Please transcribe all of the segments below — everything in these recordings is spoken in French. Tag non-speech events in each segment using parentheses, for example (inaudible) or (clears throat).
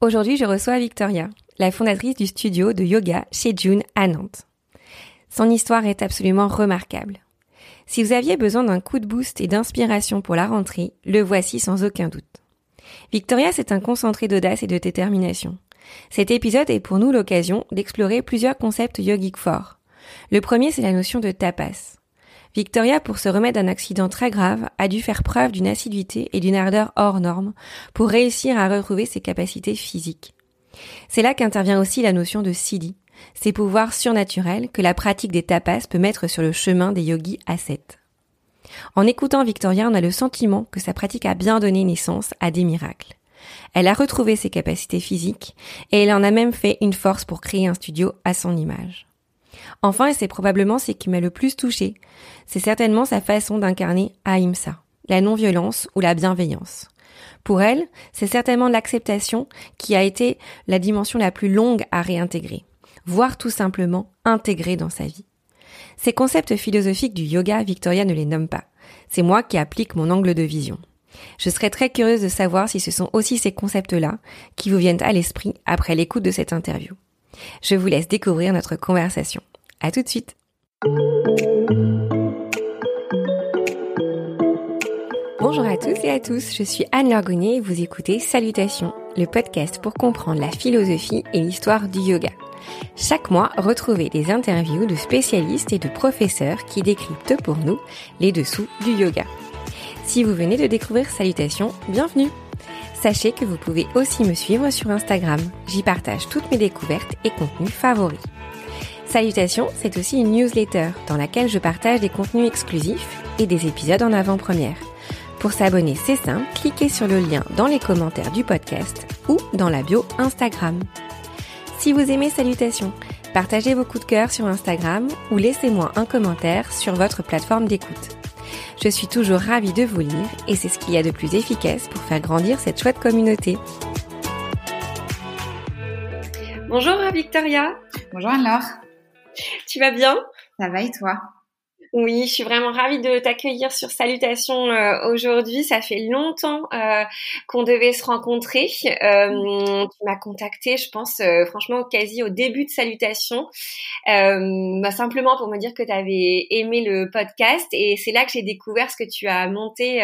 Aujourd'hui, je reçois Victoria, la fondatrice du studio de yoga chez June à Nantes. Son histoire est absolument remarquable. Si vous aviez besoin d'un coup de boost et d'inspiration pour la rentrée, le voici sans aucun doute. Victoria, c'est un concentré d'audace et de détermination. Cet épisode est pour nous l'occasion d'explorer plusieurs concepts yogiques forts. Le premier, c'est la notion de tapas. Victoria, pour se remettre d'un accident très grave, a dû faire preuve d'une assiduité et d'une ardeur hors norme pour réussir à retrouver ses capacités physiques. C'est là qu'intervient aussi la notion de siddhi, ces pouvoirs surnaturels que la pratique des tapas peut mettre sur le chemin des yogis ascètes. En écoutant Victoria, on a le sentiment que sa pratique a bien donné naissance à des miracles. Elle a retrouvé ses capacités physiques et elle en a même fait une force pour créer un studio à son image. Enfin, et c'est probablement ce qui m'a le plus touché, c'est certainement sa façon d'incarner Ahimsa, la non-violence ou la bienveillance. Pour elle, c'est certainement l'acceptation qui a été la dimension la plus longue à réintégrer, voire tout simplement intégrer dans sa vie. Ces concepts philosophiques du yoga, Victoria ne les nomme pas. C'est moi qui applique mon angle de vision. Je serais très curieuse de savoir si ce sont aussi ces concepts-là qui vous viennent à l'esprit après l'écoute de cette interview. Je vous laisse découvrir notre conversation. À tout de suite. Bonjour à tous et à tous, je suis Anne Lorgonnet et vous écoutez Salutations, le podcast pour comprendre la philosophie et l'histoire du yoga. Chaque mois, retrouvez des interviews de spécialistes et de professeurs qui décryptent pour nous les dessous du yoga. Si vous venez de découvrir Salutations, bienvenue Sachez que vous pouvez aussi me suivre sur Instagram. J'y partage toutes mes découvertes et contenus favoris. Salutations, c'est aussi une newsletter dans laquelle je partage des contenus exclusifs et des épisodes en avant-première. Pour s'abonner, c'est simple, cliquez sur le lien dans les commentaires du podcast ou dans la bio Instagram. Si vous aimez Salutations, partagez vos coups de cœur sur Instagram ou laissez-moi un commentaire sur votre plateforme d'écoute. Je suis toujours ravie de vous lire et c'est ce qu'il y a de plus efficace pour faire grandir cette chouette communauté. Bonjour Victoria. Bonjour alors. Tu vas bien? Ça va et toi? Oui, je suis vraiment ravie de t'accueillir sur Salutations euh, aujourd'hui. Ça fait longtemps euh, qu'on devait se rencontrer. Euh, tu m'as contacté, je pense, euh, franchement, quasi au début de Salutations, bah, simplement pour me dire que tu avais aimé le podcast. Et c'est là que j'ai découvert ce que tu as monté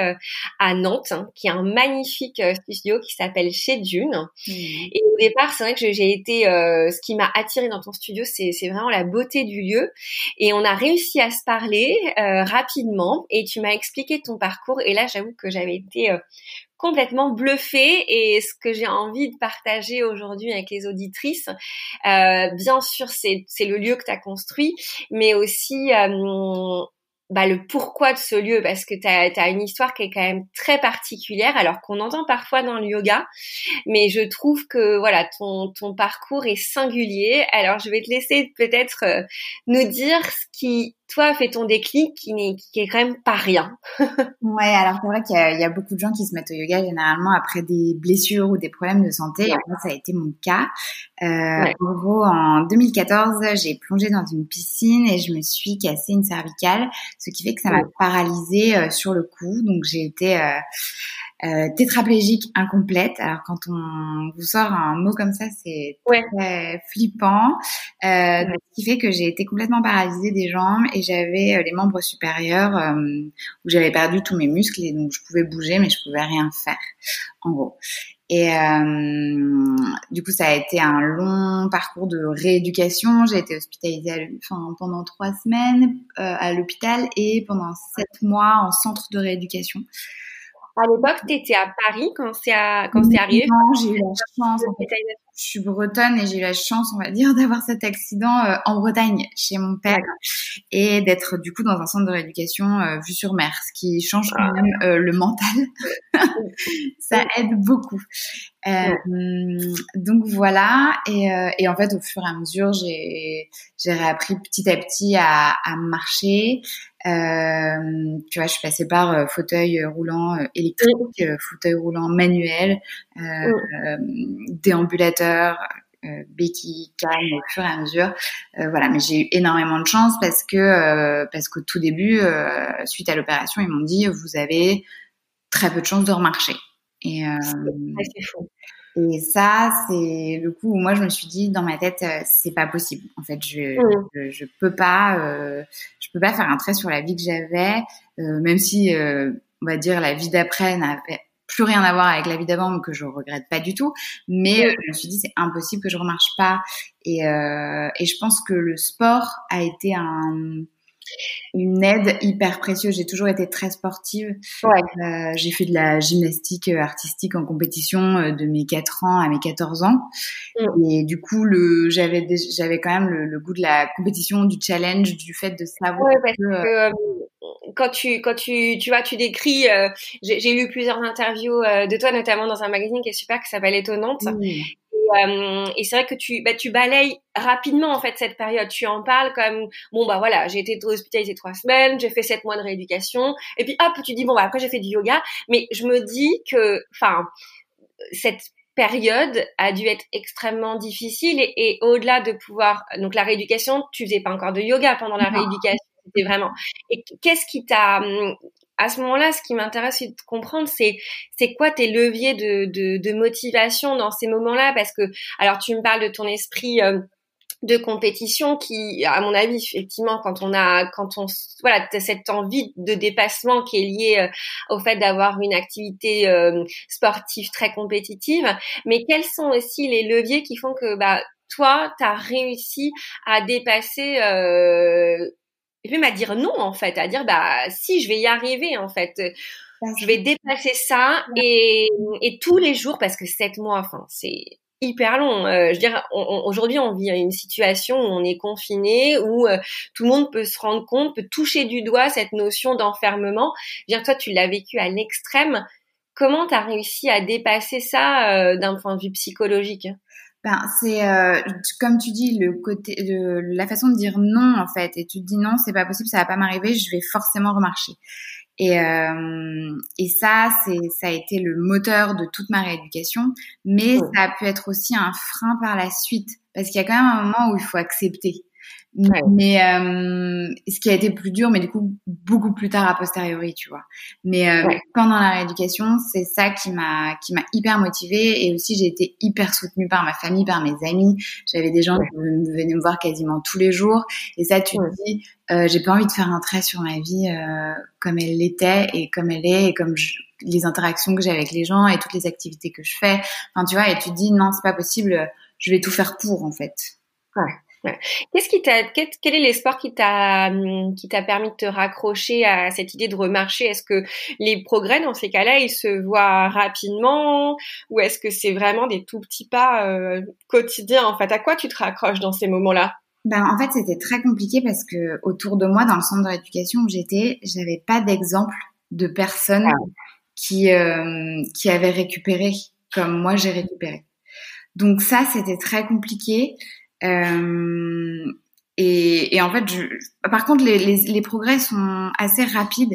à Nantes, hein, qui est un magnifique studio qui s'appelle Chez Dune. Mmh. Et au départ, c'est vrai que j'ai été, ce qui m'a attiré dans ton studio, c'est vraiment la beauté du lieu. Et on a réussi à se parler euh, rapidement et tu m'as expliqué ton parcours et là j'avoue que j'avais été euh, complètement bluffée et ce que j'ai envie de partager aujourd'hui avec les auditrices, euh, bien sûr c'est le lieu que tu as construit, mais aussi bah, le pourquoi de ce lieu, parce que tu as, une histoire qui est quand même très particulière, alors qu'on entend parfois dans le yoga, mais je trouve que voilà ton, ton parcours est singulier. Alors je vais te laisser peut-être nous dire ce qui toi, fait ton déclic qui n'est qui est quand même pas rien. (laughs) ouais, alors c'est vrai qu'il y, y, a beaucoup de gens qui se mettent au yoga généralement après des blessures ou des problèmes de santé. Moi, ça a été mon cas. Euh, En gros, en 2014, j'ai plongé dans une piscine et je me suis cassé une cervicale, ce qui fait que ça m'a paralysée euh, sur le coup. Donc j'ai été euh, euh, tétraplégique incomplète. Alors quand on vous sort un mot comme ça, c'est très flippant. Euh, Ce qui fait que j'ai été complètement paralysée des jambes et j'avais euh, les membres supérieurs euh, où j'avais perdu tous mes muscles et donc je pouvais bouger mais je pouvais rien faire en gros. Et euh, du coup, ça a été un long parcours de rééducation. J'ai été hospitalisée enfin, pendant trois semaines euh, à l'hôpital et pendant sept mois en centre de rééducation. À l'époque, tu étais à Paris quand c'est quand c'est arrivé? Non, j'ai eu la chance. En fait, je suis bretonne et j'ai eu la chance, on va dire, d'avoir cet accident euh, en Bretagne chez mon père et d'être du coup dans un centre de rééducation euh, vue sur mer, ce qui change quand ah. même euh, le mental. (laughs) Ça aide beaucoup. donc voilà. Et, et, en fait, au fur et à mesure, j'ai j'ai réappris petit à petit à, à marcher. Euh, tu vois, je suis passée par euh, fauteuil roulant euh, électrique, fauteuil roulant manuel, déambulateur, béquille, calme au fur et à mesure. voilà, mais j'ai eu énormément de chance parce que parce qu'au tout début, suite à l'opération, ils m'ont dit vous avez très peu de chances de remarcher. Et, euh, c'est fou. Et ça, c'est le coup où moi je me suis dit dans ma tête, euh, c'est pas possible. En fait, je, mmh. je, peux pas, euh, je peux pas faire un trait sur la vie que j'avais, euh, même si on va dire la vie d'après n'avait plus rien à voir avec la vie d'avant, que je regrette pas du tout. Mais mmh. je me suis dit c'est impossible que je remarche pas. Et, et je pense que le sport a été un une aide hyper précieuse. J'ai toujours été très sportive. Euh, j'ai fait de la gymnastique euh, artistique en compétition euh, de mes 4 ans à mes 14 ans. Mm. Et du coup, le, j'avais, j'avais quand même le, goût de la compétition, du challenge, du fait de savoir parce que, quand tu quand tu tu vois tu décris j'ai, lu plusieurs interviews de toi notamment dans un magazine qui est super qui s'appelle Étonnante euh, et c'est vrai que tu, bah, tu balayes rapidement en fait cette période. Tu en parles comme bon bah voilà, j'ai été hospitalisée trois semaines, j'ai fait sept mois de rééducation, et puis hop, tu dis bon bah après j'ai fait du yoga. Mais je me dis que, enfin, cette période a dû être extrêmement difficile et, et au-delà de pouvoir donc la rééducation, tu faisais pas encore de yoga pendant la rééducation c'était vraiment. Et qu'est-ce qui t'a à ce moment-là, ce qui m'intéresse de comprendre, c'est c'est quoi tes leviers de, de, de motivation dans ces moments-là? Parce que, alors, tu me parles de ton esprit. Euh, de compétition qui, à mon avis, effectivement, quand on a, quand on, voilà, cette envie de dépassement qui est liée euh, au fait d'avoir une activité euh, sportive très compétitive. Mais quels sont aussi les leviers qui font que, bah, toi, tu as réussi à dépasser euh, et même à dire non en fait, à dire bah si je vais y arriver en fait, je vais dépasser ça et, et tous les jours parce que sept mois, enfin c'est hyper long. Euh, je veux dire, aujourd'hui, on vit une situation où on est confiné, où euh, tout le monde peut se rendre compte, peut toucher du doigt cette notion d'enfermement. Je veux dire, toi, tu l'as vécu à l'extrême. Comment tu as réussi à dépasser ça euh, d'un point de vue psychologique? Ben, c'est euh, comme tu dis le côté de la façon de dire non en fait et tu te dis non c'est pas possible ça va pas m'arriver je vais forcément remarcher. Et euh, et ça c'est ça a été le moteur de toute ma rééducation mais ça a pu être aussi un frein par la suite parce qu'il y a quand même un moment où il faut accepter mais euh, ce qui a été plus dur, mais du coup beaucoup plus tard a posteriori, tu vois. Mais euh, pendant la rééducation, c'est ça qui m'a qui m'a hyper motivée et aussi j'ai été hyper soutenue par ma famille, par mes amis. J'avais des gens qui venaient me voir quasiment tous les jours et ça, tu te dis, euh, j'ai pas envie de faire un trait sur ma vie euh, comme elle l'était et comme elle est et comme les interactions que j'ai avec les gens et toutes les activités que je fais. Enfin, tu vois, et tu te dis non, c'est pas possible. Je vais tout faire pour en fait. Ouais. Qu'est-ce qui t'a, quel, est l'espoir qui t'a, hum, qui t'a permis de te raccrocher à cette idée de remarcher? Est-ce que les progrès dans ces cas-là, ils se voient rapidement ou est-ce que c'est vraiment des tout petits pas euh, quotidiens En fait, à quoi tu te raccroches dans ces moments-là? Ben, en fait, c'était très compliqué parce que autour de moi, dans le centre de rééducation où j'étais, j'avais pas d'exemple de personnes ah. qui, euh, qui avaient récupéré comme moi j'ai récupéré. Donc ça, c'était très compliqué. Euh, et, et, en fait, je, par contre, les, les, les, progrès sont assez rapides.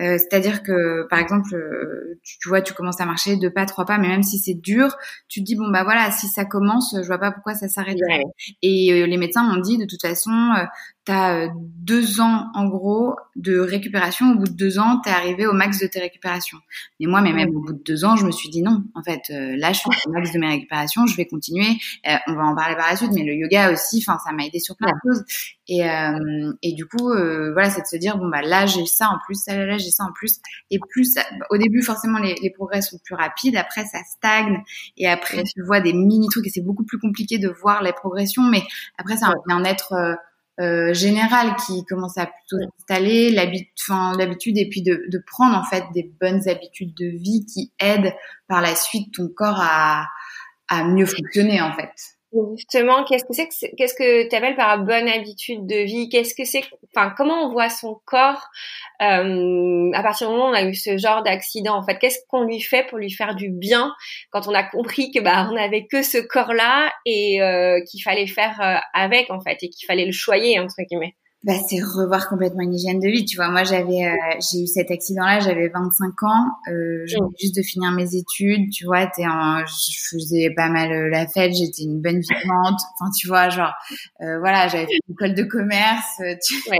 Euh, C'est-à-dire que, par exemple, euh, tu, tu, vois, tu commences à marcher deux pas, trois pas, mais même si c'est dur, tu te dis bon bah voilà, si ça commence, je vois pas pourquoi ça s'arrêterait. Et euh, les médecins m'ont dit de toute façon, euh, tu as deux ans en gros de récupération. Au bout de deux ans, tu es arrivé au max de tes récupérations. Mais moi, mais même au bout de deux ans, je me suis dit non. En fait, euh, là, je suis au max de mes récupérations. Je vais continuer. Euh, on va en parler par la suite, mais le yoga aussi, enfin, ça m'a aidé sur plein de choses. Et, euh, et du coup, voilà, c'est de se dire bon bah là, j'ai ça en plus, là, là j'ai ça en plus. Et plus, au début, forcément, les, les, progrès sont plus rapides. Après, ça stagne. Et après, tu vois des mini trucs et c'est beaucoup plus compliqué de voir les progressions. Mais après, c'est un bien-être euh, générale qui commence à plutôt s'installer, l'habitude et puis de, de, prendre en fait des bonnes habitudes de vie qui aident par la suite ton corps à, à mieux fonctionner en fait. Justement, qu'est-ce que c'est que qu'est-ce que tu appelles par bonne habitude de vie? Qu'est-ce que c'est Enfin, comment on voit son corps euh, à partir du moment où on a eu ce genre d'accident En fait, qu'est-ce qu'on lui fait pour lui faire du bien quand on a compris que bah on avait que ce corps-là et euh, qu'il fallait faire euh, avec en fait et qu'il fallait le choyer entre guillemets? Bah, c'est revoir complètement une hygiène de vie. Tu vois, moi, j'avais, euh, j'ai eu cet accident-là, j'avais 25 ans, euh, je venais juste de finir mes études. Tu vois, t'es en, je faisais pas mal euh, la fête, j'étais une bonne vivante. Enfin, tu vois, genre, euh, voilà, j'avais fait une école de commerce. Euh, tu... Ouais,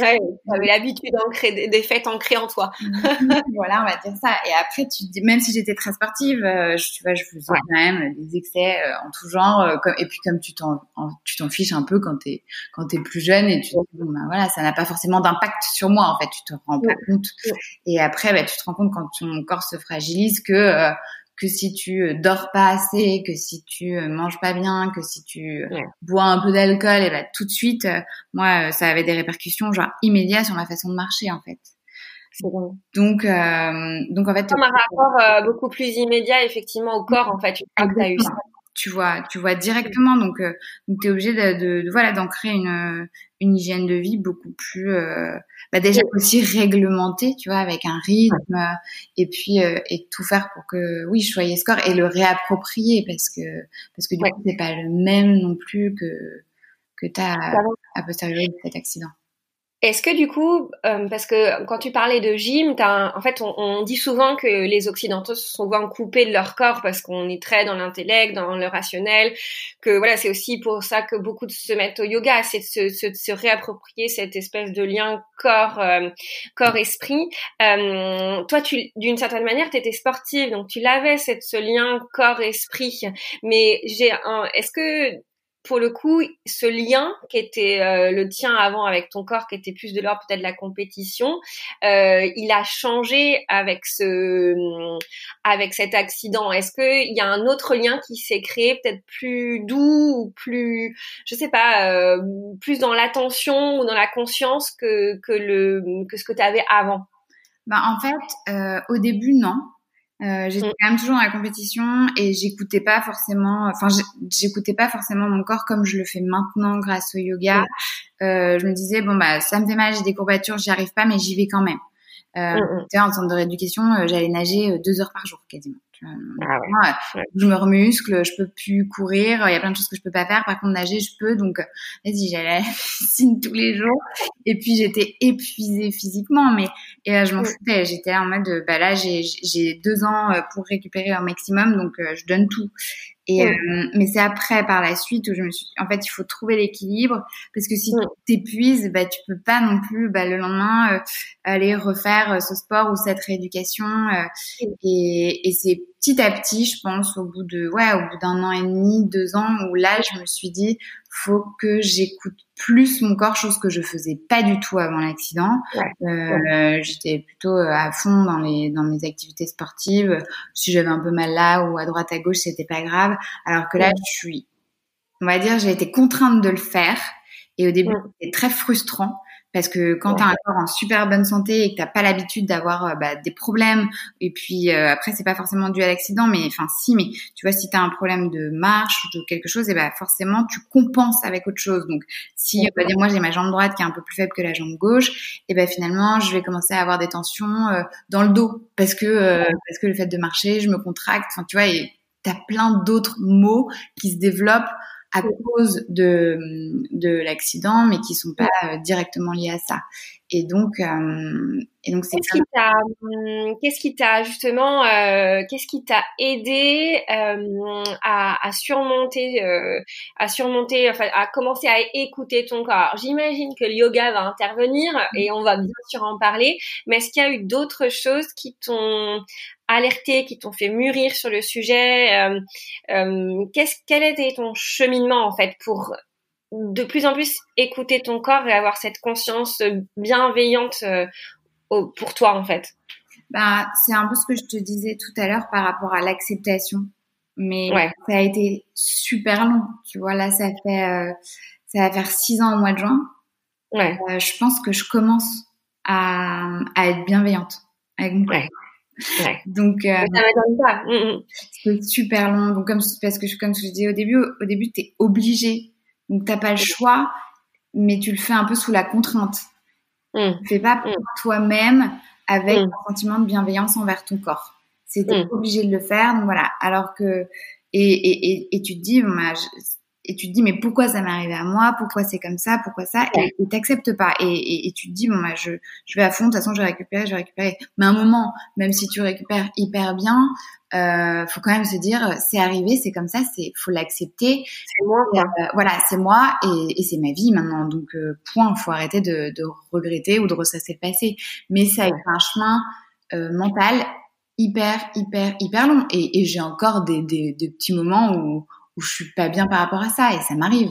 ouais t'avais l'habitude d'ancrer des fêtes ancrées en toi. voilà, on va dire ça. Et après, tu dis, même si j'étais très sportive, je, tu vois, je faisais quand même des excès en tout genre. Comme, et puis, comme tu t'en, tu t'en fiches un peu quand t'es, quand t'es plus jeune et tu ben voilà, ça n'a pas forcément d'impact sur moi en fait, tu te rends pas compte. Et après, bah, tu te rends compte quand ton corps se fragilise que euh, que si tu euh, dors pas assez, que si tu euh, manges pas bien, que si tu bois un peu d'alcool, et ben tout de suite, moi, ça avait des répercussions genre immédiates sur ma façon de marcher en fait. Donc, euh, donc en fait, comme un rapport beaucoup plus immédiat effectivement au corps en fait. Tu as eu ça tu vois, tu vois directement. Donc, euh, tu es obligé de, de, voilà d'ancrer une, une hygiène de vie beaucoup plus, euh, bah déjà aussi réglementée, tu vois, avec un rythme euh, et puis euh, et tout faire pour que oui, je sois score et le réapproprier parce que parce que du coup c'est pas le même non plus que que t'as à posteriori de cet accident. Est-ce que du coup, euh, parce que quand tu parlais de gym, en fait, on, dit souvent que les Occidentaux se sont souvent coupés de leur corps parce qu'on est très dans l'intellect, dans le rationnel, que voilà, c'est aussi pour ça que beaucoup se mettent au yoga, c'est de se, réapproprier cette espèce de lien corps euh, corps esprit. Euh, toi, tu, d'une certaine manière, tu étais sportive, donc tu l'avais cette ce lien corps esprit. Mais j'ai, est-ce que pour le coup, ce lien qui était euh, le tien avant avec ton corps, qui était plus de l'ordre peut-être de la compétition, euh, il a changé avec ce, avec cet accident. Est-ce qu'il y a un autre lien qui s'est créé, peut-être plus doux ou plus, je sais pas, euh, plus dans l'attention ou dans la conscience que que le que ce que tu avais avant? Bah, en fait, au début non. Euh, j'étais mm. quand même toujours dans la compétition et j'écoutais pas forcément, enfin j'écoutais pas forcément mon corps comme je le fais maintenant grâce au yoga. Mm. Euh, je me disais bon bah ça me fait mal, j'ai des courbatures, j'y arrive pas, mais j'y vais quand même. Euh, mm, en centre de rééducation, euh, j'allais nager euh, deux heures par jour quasiment. Ah je me remuscle, je peux plus courir, il y a plein de choses que je peux pas faire. Par contre, nager, je peux. Donc, vas-y, j'allais à la (laughs) piscine tous les jours. Et puis, j'étais épuisée physiquement, mais et, je m'en foutais. J'étais en mode, bah là, j'ai deux ans euh, pour récupérer un maximum, donc euh, je donne tout. Et euh, mais c'est après, par la suite, où je me suis, en fait, il faut trouver l'équilibre parce que si tu t'épuises, bah tu peux pas non plus, bah, le lendemain aller refaire ce sport ou cette rééducation. et, et c'est petit à petit, je pense, au bout de, ouais, au bout d'un an et demi, deux ans, où là, je me suis dit, faut que j'écoute plus mon corps, chose que je faisais pas du tout avant l'accident. Euh, J'étais plutôt euh, à fond dans les dans mes activités sportives. Si j'avais un peu mal là ou à droite à gauche, c'était pas grave. Alors que là, je suis, on va dire, j'ai été contrainte de le faire. Et au début, c'était très frustrant parce que quand tu as un corps en super bonne santé et que t'as pas l'habitude d'avoir euh, bah, des problèmes, et puis euh, après c'est pas forcément dû à l'accident, mais enfin si, mais tu vois si tu as un problème de marche ou de quelque chose, et bah forcément tu compenses avec autre chose. Donc si va dire moi j'ai ma jambe droite qui est un peu plus faible que la jambe gauche, et ben finalement je vais commencer à avoir des tensions euh, dans le dos. Parce que parce que le fait de marcher, je me contracte, enfin tu vois, et t'as plein d'autres mots qui se développent à cause de, de l'accident, mais qui sont pas euh, directement liés à ça. Et donc, euh, et donc c'est qu'est-ce qui t'a, hum, qu'est-ce qui t'a justement, euh, qu'est-ce qui t'a aidé à, à, surmonter, à surmonter, enfin, à commencer à écouter ton corps? J'imagine que le yoga va intervenir et on va bien sûr en parler. Mais est-ce qu'il y a eu d'autres choses qui t'ont alerté, qui t'ont fait mûrir sur le sujet euh, euh, qu'est-ce, Quel était ton cheminement en fait pour de plus en plus écouter ton corps et avoir cette conscience bienveillante euh, pour toi en fait? Bah, c'est un peu ce que je te disais tout à l'heure par rapport à l'acceptation. Mais ça a été super long. Tu vois, là, ça fait, euh, ça va faire six ans au mois de juin. Ouais. Euh, je pense que je commence à, à être bienveillante avec mon corps. Ouais. Donc, euh. Mm, mm. c'est super long. Donc, comme parce que comme je disais au début, au début, t'es obligé donc t'as pas le choix, mais tu le fais un peu sous la contrainte. Mm. Tu fais pas pour mm. toi-même avec mm. un sentiment de bienveillance envers ton corps. C'était obligé de le faire, donc voilà. Alors que et, et, et, tu te dis, bah, et tu te dis mais pourquoi ça m'est arrivé à moi? Pourquoi c'est comme ça? Pourquoi ça? Et t'acceptes pas. Et, et, tu te dis bon bah je je vais à fond. De toute façon je vais récupérer je vais récupérer. Mais à un moment même si tu récupères hyper bien euh, faut quand même se dire c'est arrivé c'est comme ça c'est faut l'accepter. C'est moi euh, voilà c'est moi et, et c'est ma vie maintenant. Donc euh, point faut arrêter de, de regretter ou de ressasser le passé. Mais ça a été un chemin euh, mental hyper hyper hyper long. Et, et j'ai encore des, des, des petits moments où où je suis pas bien par rapport à ça et ça m'arrive.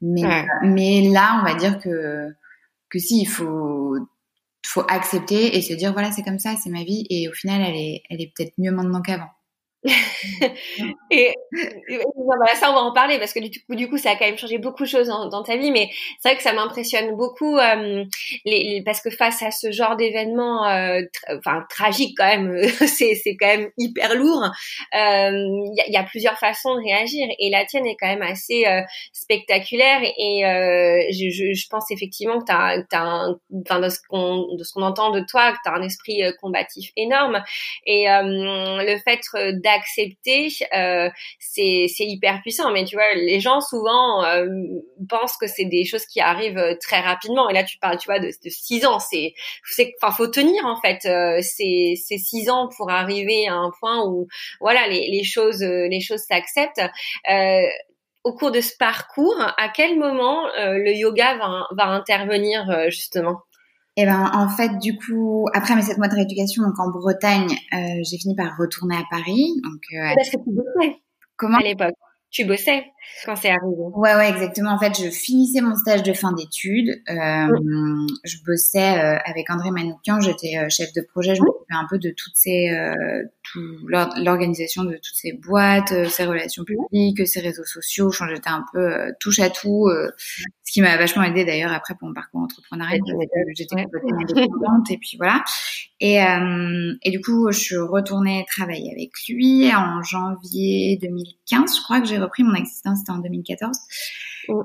Mais mais là, on va dire que que si il faut faut accepter et se dire voilà c'est comme ça, c'est ma vie et au final elle est elle est peut-être mieux maintenant qu'avant. (laughs) et, voilà, ça on va en parler parce que du coup, ça a quand même changé beaucoup de choses dans, ta vie mais c'est vrai que ça m'impressionne beaucoup euh, parce que face à ce genre d'événement euh, enfin tragique quand même (laughs) c'est quand même hyper lourd euh, il y, a, y, a, plusieurs façons de réagir et la tienne est quand même assez euh, spectaculaire et je, pense effectivement que tu as, as de ce qu'on entend de toi que tu as un esprit combatif énorme et le fait d'être accepter, euh, c'est hyper puissant. Mais tu vois, les gens souvent euh, pensent que c'est des choses qui arrivent euh, très rapidement. Et là, tu parles, tu vois, de, de six ans. C'est, enfin, faut tenir en fait. C'est, six ans pour arriver à un point où, voilà, les, choses, les choses s'acceptent. Au cours de ce parcours, à quel moment le yoga va, va intervenir justement? Et eh ben en fait du coup après mes sept mois de rééducation donc en Bretagne euh, j'ai fini par retourner à Paris. Donc euh, parce que tu bossais. Comment? À l'époque. Tu bossais quand c'est arrivé. Ouais, ouais, exactement. En fait, je finissais mon stage de fin d'études. Euh, Je bossais euh, avec André Manoukian. J'étais euh, chef de projet. Je m'occupais un peu de toutes ces, tout, l'organisation de toutes ces boîtes, ces relations publiques, ces réseaux sociaux. J'étais un peu touche à tout. ce qui m'a vachement aidé d'ailleurs après pour mon parcours entrepreneurial. J'étais complètement indépendante et puis voilà. Et, et du coup, je suis retournée travailler avec lui en janvier 2015. Je crois que j'ai repris mon existence c'était en 2014.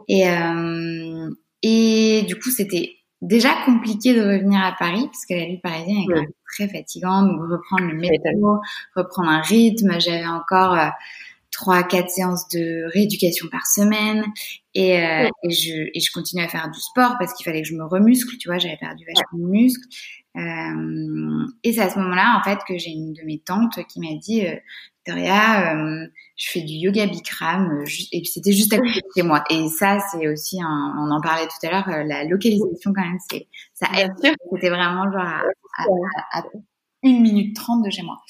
Et, euh, et du coup, c'était déjà compliqué de revenir à Paris parce que la vie parisienne est quand même très fatigante. Donc reprendre le métro, reprendre un rythme. J'avais encore trois, quatre séances de rééducation par semaine et, euh, et, je, et je continuais à faire du sport parce qu'il fallait que je me remuscle. Tu vois, j'avais perdu vachement de muscles. Euh, et c'est à ce moment-là, en fait, que j'ai une de mes tantes qui m'a dit, euh, Victoria, euh, je fais du yoga Bikram, et puis c'était juste à côté de chez moi. Et ça, c'est aussi, un, on en parlait tout à l'heure, la localisation quand même, c'est ça aide. C'était vraiment genre à, à, à, une minute trente de chez moi.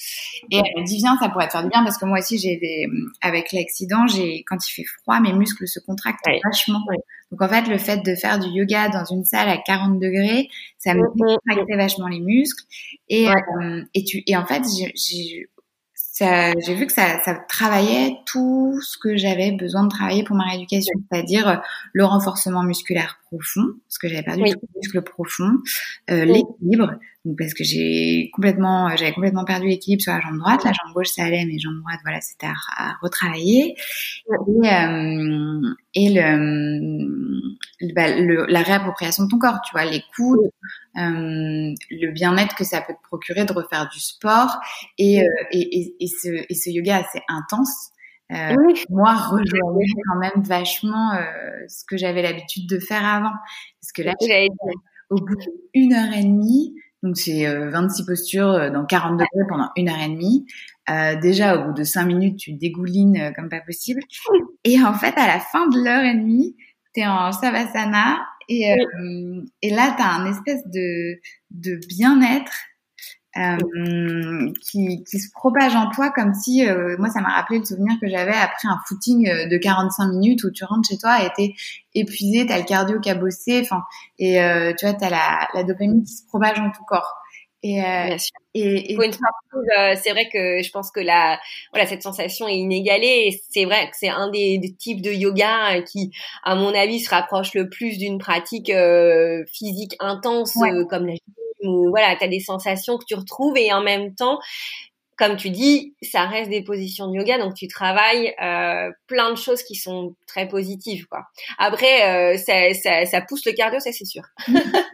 Et elle me dit viens, ça pourrait te faire du bien parce que moi aussi j'ai des, avec l'accident, j'ai quand il fait froid, mes muscles se contractent vachement. Donc en fait, le fait de faire du yoga dans une salle à 40 degrés, ça me contractait vachement les muscles. Et, et tu, et en fait, j'ai j'ai vu que ça, ça, travaillait tout ce que j'avais besoin de travailler pour ma rééducation, c'est-à-dire euh, le renforcement musculaire profond, parce que j'avais perdu oui. le muscle profond, euh, l'équilibre, donc parce que j'ai complètement, j'avais complètement perdu l'équilibre sur la jambe droite, la jambe gauche ça allait, mais jambe droite voilà c'était à, à, retravailler, et, euh, et le, bah, le, la réappropriation de ton corps, tu vois, les coudes, euh, le bien-être que ça peut te procurer de refaire du sport, et, euh, et, et, et, ce, et ce yoga assez intense. Euh, moi rejoignait quand même vachement euh, ce que j'avais l'habitude de faire avant. Parce que là au bout d'une heure et demie donc c'est 26 euh, postures euh, dans 40 degrés pendant une heure et demie. Euh, déjà au bout de 5 minutes tu dégoulines comme pas possible. Et en fait à la fin de l'heure et demie t'es en savasana et, et là t'as un espèce de de bien-être euh, qui, qui, se propage en toi comme si, euh, moi ça m'a rappelé le souvenir que j'avais après un footing euh, de 45 minutes où tu rentres chez toi et t'es épuisé, t'as le cardio qui a bossé, enfin, et euh, tu vois, t'as la, la dopamine qui se propage en tout corps. Et, euh, et, et... Euh, c'est vrai que je pense que la, voilà, cette sensation est inégalée. C'est vrai que c'est un des, des, types de yoga qui, à mon avis, se rapproche le plus d'une pratique euh, physique intense comme la ou voilà, tu as des sensations que tu retrouves et en même temps, comme tu dis, ça reste des positions de yoga, donc tu travailles euh, plein de choses qui sont très positives, quoi. Après, euh, ça, ça, ça, pousse le cardio, ça c'est sûr. (laughs)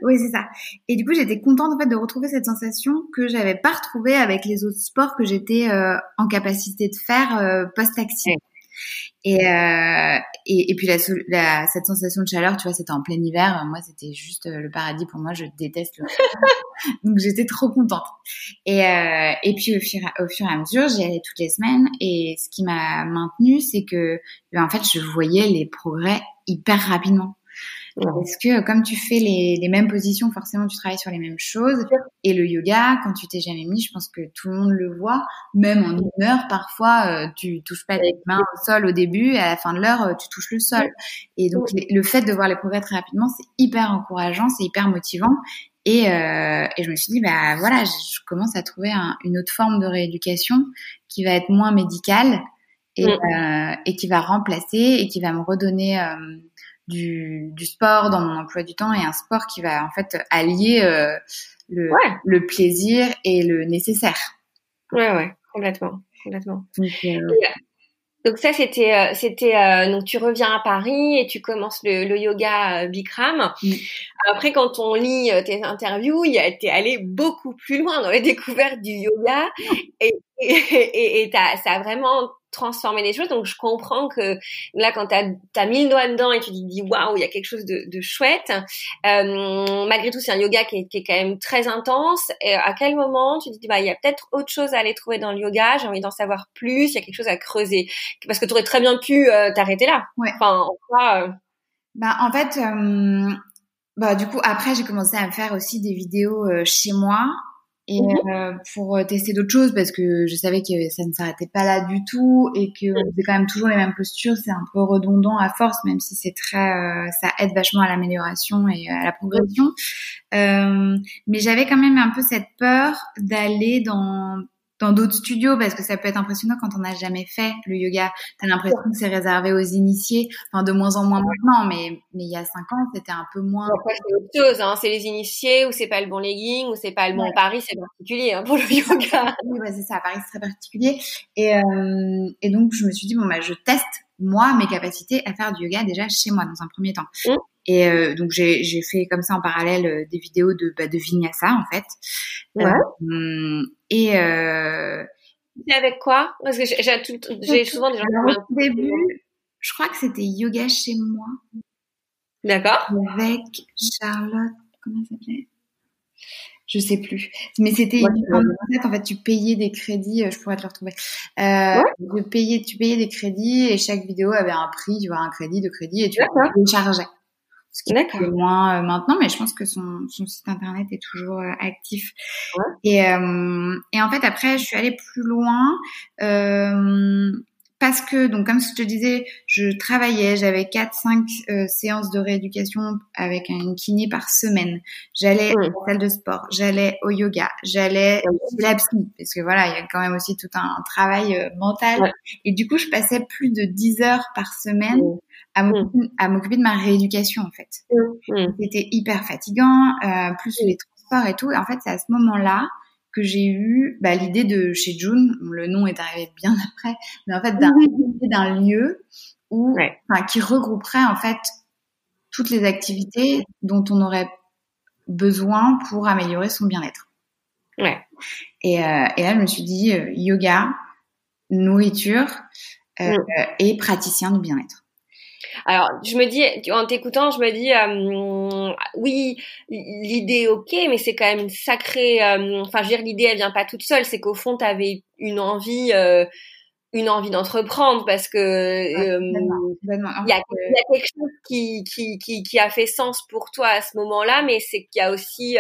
oui, c'est ça. Et du coup, j'étais contente en fait de retrouver cette sensation que j'avais pas retrouvée avec les autres sports que j'étais euh, en capacité de faire euh, post-accident. Et, euh, et, et, puis cette sensation de chaleur, tu vois, c'était en plein hiver. Moi, c'était juste le paradis pour moi. Je déteste le (laughs) Donc j'étais trop contente. Et, euh, et puis au fur, au fur et à mesure, j'y allais toutes les semaines. Et ce qui m'a maintenue, c'est que ben, en fait, je voyais les progrès hyper rapidement. Parce que comme tu fais les, les, mêmes positions, forcément tu travailles sur les mêmes choses. Et le yoga, quand tu t'es jamais mis, je pense que tout le monde le voit. Même en une heure, parfois, euh, tu touches pas tes mains au sol au début, et à la fin de l'heure, euh, tu touches le sol. Et donc le fait de voir les progrès très rapidement, c'est hyper encourageant, c'est hyper motivant. Et, euh, et, je me suis dit, bah voilà, je, commence à trouver un, une autre forme de rééducation qui va être moins médicale et, euh, et qui va remplacer et qui va me redonner euh, du, du, sport dans mon emploi du temps et un sport qui va en fait allier euh, le, le, plaisir et le nécessaire. Ouais, ouais, complètement, complètement. Donc, euh, donc ça c'était euh, c'était euh, donc tu reviens à Paris et tu commences le, le yoga Bikram. Après quand on lit tes interviews, il t'es allé beaucoup plus loin dans les découvertes du yoga et et, et, ça a vraiment transformer les choses. Donc je comprends que là, quand tu as, mis le doigt dedans et tu te dis waouh, il y a quelque chose de, de chouette. Euh, malgré tout, c'est un yoga qui est, qui est, quand même très intense. Et à quel moment tu te dis bah il y a peut-être autre chose à aller trouver dans le yoga. J'ai envie d'en savoir plus. Il y a quelque chose à creuser parce que tu aurais très bien pu euh, t'arrêter là. Ouais. Enfin, en euh... bah en fait. Euh, bah du coup après j'ai commencé à faire aussi des vidéos chez moi et mhm. euh, pour euh, tester d'autres choses parce que je savais que ça ne s'arrêtait pas là du tout et que on faisait quand même toujours les mêmes postures c'est un peu redondant à force même si c'est très euh, ça aide vachement à l'amélioration et à la progression. Euh, mais j'avais quand même un peu cette peur d'aller dans dans d'autres studios parce que ça peut être impressionnant quand on n'a jamais fait le yoga. T'as l'impression que c'est réservé aux initiés, enfin de moins en moins maintenant, mais mais il y a cinq ans c'était un peu moins. C'est autre chose, hein. c'est les initiés ou c'est pas le bon legging ou c'est pas le bon Paris, c'est particulier hein, pour le yoga. oui, c'est ça, Paris c'est très particulier et euh, et donc je me suis dit bon bah je teste moi mes capacités à faire du yoga déjà chez moi dans un premier temps. Mmh. Et euh, donc j'ai j'ai fait comme ça en parallèle euh, des vidéos de bah, de vinyasa en fait. Ouais. Euh, et euh, avec quoi? Parce que j'ai j'ai souvent des gens. au début, je crois que c'était yoga chez moi. D'accord. Avec Charlotte, comment ça s'appelait? Je sais plus. Mais c'était en fait tu payais des crédits, je pourrais te le retrouver. Euh, ouais. payais, tu payais des crédits et chaque vidéo avait un prix, tu vois, un crédit, de crédit et tu le chargeais ce qui est moins euh, maintenant, mais je pense que son, son site internet est toujours euh, actif. Ouais. Et, euh, et en fait, après, je suis allée plus loin parce que, donc, comme je te disais, je travaillais, j'avais 4-5 séances de rééducation avec une kiné par semaine. J'allais à la salle de sport, j'allais au yoga, j'allais à la psy, parce que voilà, il y a quand même aussi tout un, travail mental. Et du coup, je passais plus de 10 heures par semaine à m'occuper de ma rééducation en fait. C'était hyper fatigant, euh, plus les transports et tout. Et en fait, c'est à ce moment-là que j'ai eu bah, l'idée de chez June. Le nom est arrivé bien après, mais en fait d'un lieu où, enfin, qui regrouperait en fait toutes les activités dont on aurait besoin pour améliorer son bien-être. Ouais. Et, euh, et là, je me suis dit euh, yoga, nourriture euh, et praticien du bien-être. Alors, je me dis, en t'écoutant, je me dis, euh, oui, l'idée, ok, mais c'est quand même sacré. Euh, enfin, je veux dire, l'idée, elle vient pas toute seule. C'est qu'au fond, tu avais une envie, euh, une envie d'entreprendre parce que il y, a, quelque chose qui, qui, qui, qui, a fait sens pour toi à ce moment-là, mais c'est qu'il y a aussi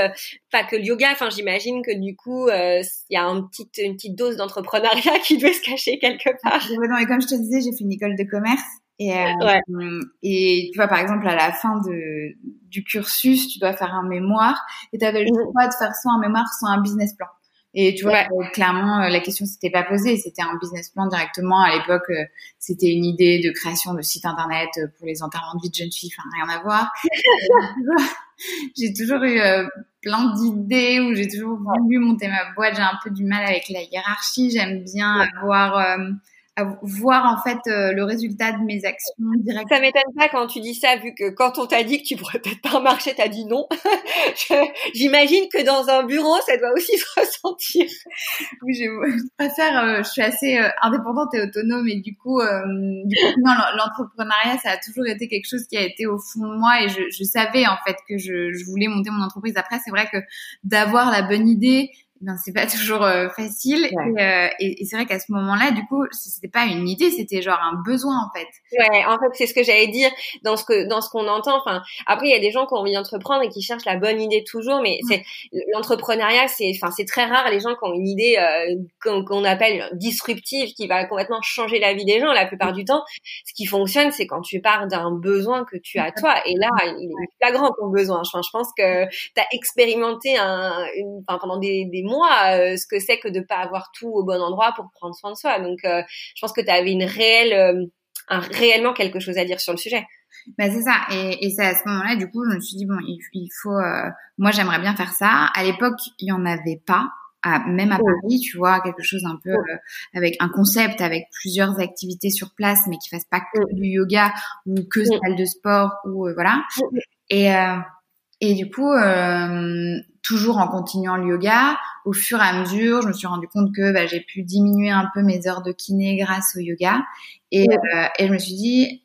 pas que le yoga. Enfin, j'imagine que du coup, il y a un petit, une petite dose d'entrepreneuriat (laughs) qui doit se cacher quelque part. Non, et comme je te disais, j'ai fait une école de commerce. Et, euh, et tu vois, par exemple, à la fin de, du cursus, tu dois faire un mémoire et tu avais le mmh. choix de faire soit un mémoire, soit un business plan. Et tu vois, euh, clairement, euh, la question s'était pas posée. C'était un business plan directement. À l'époque, c'était une idée de création de site internet pour les enterrements de vie de jeunes filles. Enfin, rien à voir. (laughs) (laughs) j'ai toujours eu plein d'idées où j'ai toujours voulu monter ma boîte. J'ai un peu du mal avec la hiérarchie. J'aime bien avoir voir en fait euh, le résultat de mes actions directement. Ça m'étonne pas quand tu dis ça, vu que quand on t'a dit que tu pourrais peut-être pas marcher, t'as dit non. (laughs) J'imagine que dans un bureau, ça doit aussi (laughs) se ressentir. Oui, je, préfère, euh, je suis assez euh, indépendante et autonome et du coup, du coup l'entrepreneuriat, ça a toujours été quelque chose qui a été au fond de moi et je, je savais en fait que je, je voulais monter mon entreprise. Après, c'est vrai que d'avoir la bonne idée, ben c'est pas (laughs) toujours euh, facile. Euh, et, et, c'est vrai qu'à ce moment-là du coup c'était pas une idée c'était genre un besoin en fait. Ouais en fait c'est ce que j'allais dire. Dans ce que dans ce qu'on entend enfin après il y a des gens qui ont envie d'entreprendre et qui cherchent la bonne idée toujours mais c'est l'entrepreneuriat c'est enfin c'est très rare les gens qui ont une idée euh, qu'on appelle disruptive qui va complètement changer la vie des gens la plupart du temps. Ce qui fonctionne c'est quand tu pars d'un besoin que tu as toi. Et là il est flagrant ton besoin. Enfin, je pense que tu as expérimenté un une, enfin, pendant des, des moi euh, ce que c'est que de pas avoir tout au bon endroit pour prendre soin de soi. Donc, euh, je pense que tu avais une réelle, euh, un, réellement quelque chose à dire sur le sujet. Bah c'est ça. Et, et c'est à ce moment-là du coup je me suis dit bon il, faut moi j'aimerais bien faire ça. À l'époque il y en avait pas à, même à Paris tu vois quelque chose un peu avec un concept avec plusieurs activités sur place mais qui fasse pas que du yoga ou que salle de sport ou voilà. Et et du coup toujours en continuant le yoga, au fur et à mesure, je me suis rendu compte que bah, j'ai pu diminuer un peu mes heures de kiné grâce au yoga. Et, euh, et je me suis dit,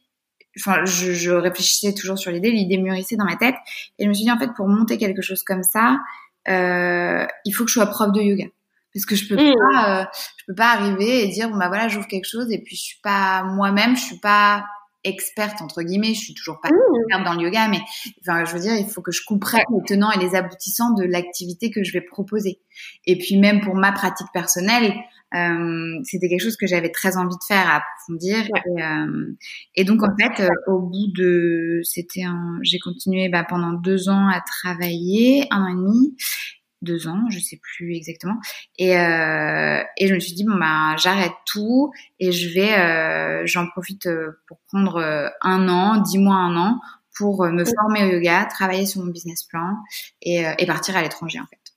enfin, je, je, réfléchissais toujours sur l'idée, l'idée mûrissait dans ma tête. Et je me suis dit, en fait, pour monter quelque chose comme ça, euh, il faut que je sois prof de yoga. Parce que je peux mmh. pas, euh, je peux pas arriver et dire bon bah voilà j'ouvre quelque chose et puis je suis pas moi-même, je suis pas experte entre guillemets, je suis toujours pas mmh. experte dans le yoga, mais enfin je veux dire, il faut que je comprenne les tenants et les aboutissants de l'activité que je vais proposer. Et puis même pour ma pratique personnelle, euh, c'était quelque chose que j'avais très envie de faire, à approfondir. Et, euh, et, donc en fait, euh, au bout de, c'était un, j'ai continué bah, pendant deux ans à travailler, un an et demi, deux ans, je sais plus exactement. Et, euh, et je me suis dit bon bah j'arrête tout et je vais, euh, j'en profite euh, pour prendre euh, un an, dix mois, un an pour me former au yoga, travailler sur mon business plan et, et partir à l'étranger en fait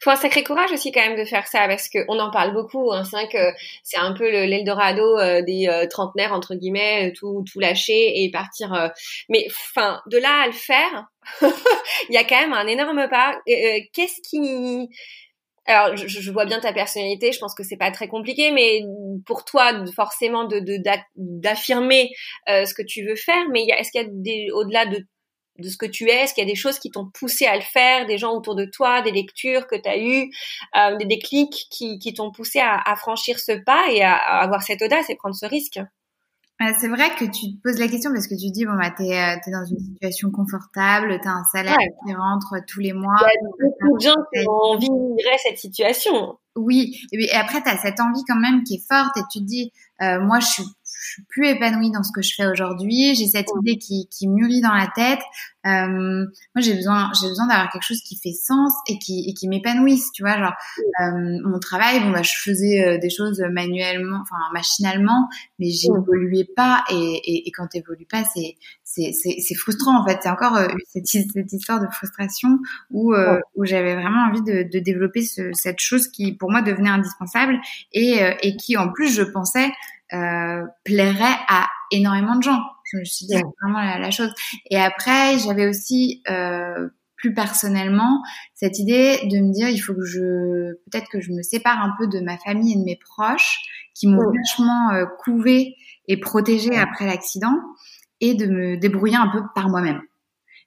faut un sacré courage aussi quand même de faire ça parce qu'on en parle beaucoup. Hein. C'est vrai que c'est un peu l'Eldorado euh, des euh, trentenaires entre guillemets, euh, tout tout lâcher et partir. mais enfin, de là à le faire, (laughs) il y a quand même un énorme pas. Qu'est-ce qui alors, je, vois bien ta personnalité. Je pense que c'est pas très compliqué, mais pour toi, forcément, de d'affirmer ce que tu veux faire. Mais est-ce qu'il y a des au-delà de de ce que tu es Est-ce qu'il y a des choses qui t'ont poussé à le faire, des gens autour de toi, des lectures que tu as eues, euh, des déclics qui, qui t'ont poussé à, à, franchir ce pas et à, avoir cette audace et prendre ce risque? Euh, c'est vrai que tu te poses la question parce que tu dis bon bah t'es euh, es dans une situation confortable, t'as un salaire qui rentre tous les mois. Il y a beaucoup de gens qui ont envie de cette situation. Oui, et, après t'as cette envie quand même qui est forte et tu te dis euh, moi je suis je suis plus épanouie dans ce que je fais aujourd'hui. J'ai cette idée qui, qui mûrit dans la tête. Euh, moi, j'ai besoin, j'ai besoin d'avoir quelque chose qui fait sens et qui, et qui m'épanouisse. Tu vois, genre euh, mon travail, bon bah, je faisais euh, des choses manuellement, enfin machinalement, mais j'évoluais pas. Et, et, et quand t'évolues pas, c'est c'est frustrant en fait. C'est encore euh, cette, cette, histoire de frustration où, euh, où j'avais vraiment envie de, de développer ce, cette chose qui pour moi devenait indispensable et, euh, et qui en plus je pensais euh, plairait à énormément de gens. Je me suis dit vraiment la, la, chose. Et après, j'avais aussi euh, plus personnellement cette idée de me dire il faut que je peut-être que je me sépare un peu de ma famille et de mes proches qui m'ont vachement euh, couvé et protégé après l'accident et de me débrouiller un peu par moi-même.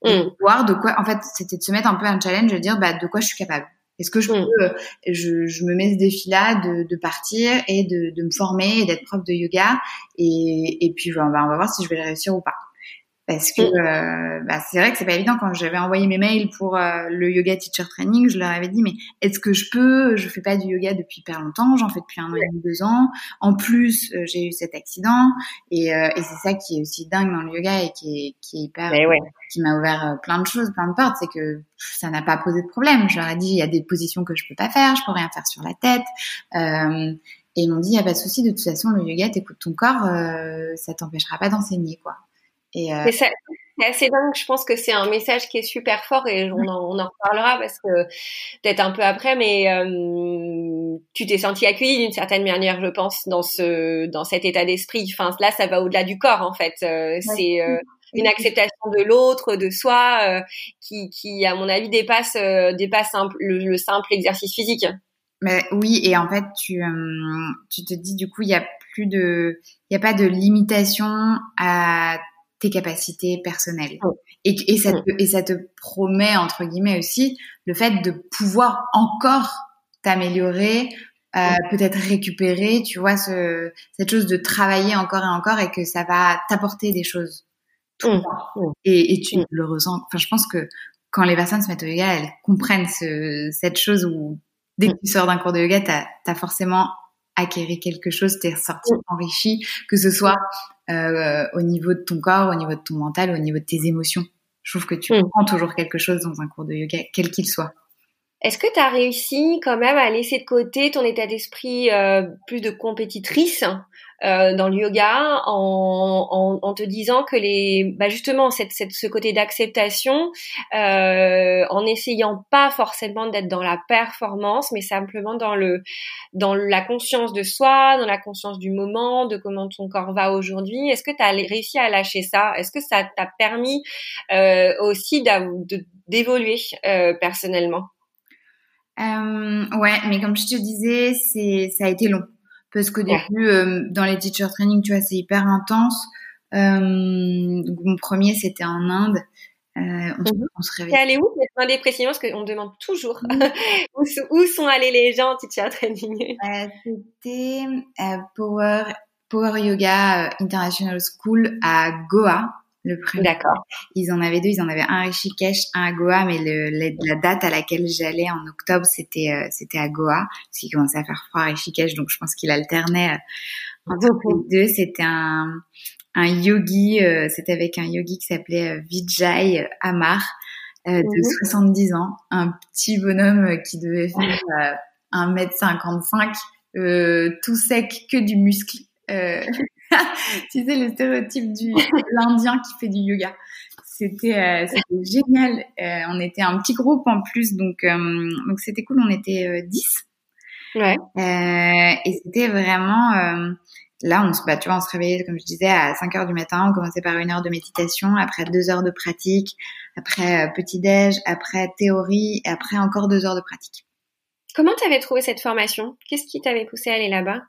Et mm. voir de quoi en fait c'était de se mettre un peu un challenge de dire bah de quoi je suis capable est-ce que je mm. peux, je, je, me mets ce défi-là de, de, partir et de, de me former et d'être prof de yoga et, et puis on va, on va voir si je vais réussir ou pas. Parce que mm. euh, bah, c'est vrai que c'est pas évident. Quand j'avais envoyé mes mails pour euh, le yoga teacher training je leur avais dit mais est-ce que je peux? Je fais pas du yoga depuis hyper longtemps. J'en fais depuis un an et demi deux ans. En plus euh, j'ai eu cet accident. Et, et c'est ça qui est aussi dingue dans le yoga et qui est, qui est hyper qui m'a ouvert plein de choses plein de portes c'est que ça n'a pas posé de problème je leur ai dit il y a des positions que je peux pas faire je peux rien faire sur la tête et ils m'ont dit il y a pas de souci de toute façon le yoga t'écoutes ton corps ça t'empêchera pas d'enseigner quoi euh, c'est assez dingue. Je pense que c'est un message qui est super fort et on en, on en reparlera parce que peut-être un peu après, mais euh, tu t'es senti accueilli d'une certaine manière, je pense, dans ce dans cet état d'esprit. Enfin, là, ça va au-delà du corps, en fait. C'est une acceptation de l'autre, de soi, qui, qui, à mon avis, dépasse dépasse le, simple exercice physique. Mais oui, et en fait, tu tu te dis du coup, il y a plus de, il y a pas de limitation à tes capacités personnelles. Et, et, ça te, et ça te promet, entre guillemets aussi, le fait de pouvoir encore t'améliorer, euh, peut-être récupérer, tu vois, ce, cette chose de travailler encore et encore et que ça va t'apporter des choses. Tout le temps. Et, et tu le ressens. Enfin, je pense que quand les personnes se mettent au yoga, elles comprennent ce, cette chose où dès que tu sors d'un cours de yoga, t'as as forcément acquérir quelque chose, t'es ressorti enrichi, que ce soit euh, au niveau de ton corps, au niveau de ton mental, au niveau de tes émotions. Je trouve que tu prends toujours quelque chose dans un cours de yoga, quel qu'il soit. Est-ce que tu as réussi quand même à laisser de côté ton état d'esprit euh, plus de compétitrice euh, dans le yoga en, te disant que les bah justement cette, ce côté d'acceptation euh, en essayant pas forcément d'être dans la performance mais simplement dans le dans la conscience de soi dans la conscience du moment de comment ton corps va aujourd'hui. Est-ce que tu as réussi à lâcher ça? Est-ce que ça t'a permis aussi d'évoluer personnellement? Euh, ouais mais comme je te disais c'est ça a été long parce qu'au début, euh, dans les teacher training, tu vois, c'est hyper intense. Euh, mon premier, c'était en Inde. Euh, on, mhm. on, se réveille. allé où? Demandez précisément parce qu'on demande toujours où, (laughs) où, sont allés les gens en teacher training. Euh, c'était euh, Power Power Yoga International School à Goa le premier. D'accord. Ils en avaient deux, ils en avaient un à Rishikesh, un à Goa, mais le, la, date à laquelle j'allais en octobre, c'était euh, c'était à Goa, parce qu'il commençait à faire froid à Rishikesh, donc je pense qu'il alternait euh, entre les deux. C'était un un yogi, euh, c'était avec un yogi qui s'appelait Vijay Amar, de 70 mhm. ans, un petit bonhomme qui devait faire 1m55, tout sec, que du muscle. (laughs) (laughs) tu sais, le stéréotype du l'Indien qui fait du yoga. C'était euh, génial. Euh, on était un petit groupe en plus, donc euh, donc c'était cool. On était 10. Ouais. et c'était vraiment là on se bah, tu vois on se réveillait comme je disais à 5 heures du matin on commençait par une heure de méditation après deux heures de pratique après petit déj après théorie et après encore deux heures de pratique comment tu avais trouvé cette formation? Qu'est-ce qui t'avait poussé à aller là-bas?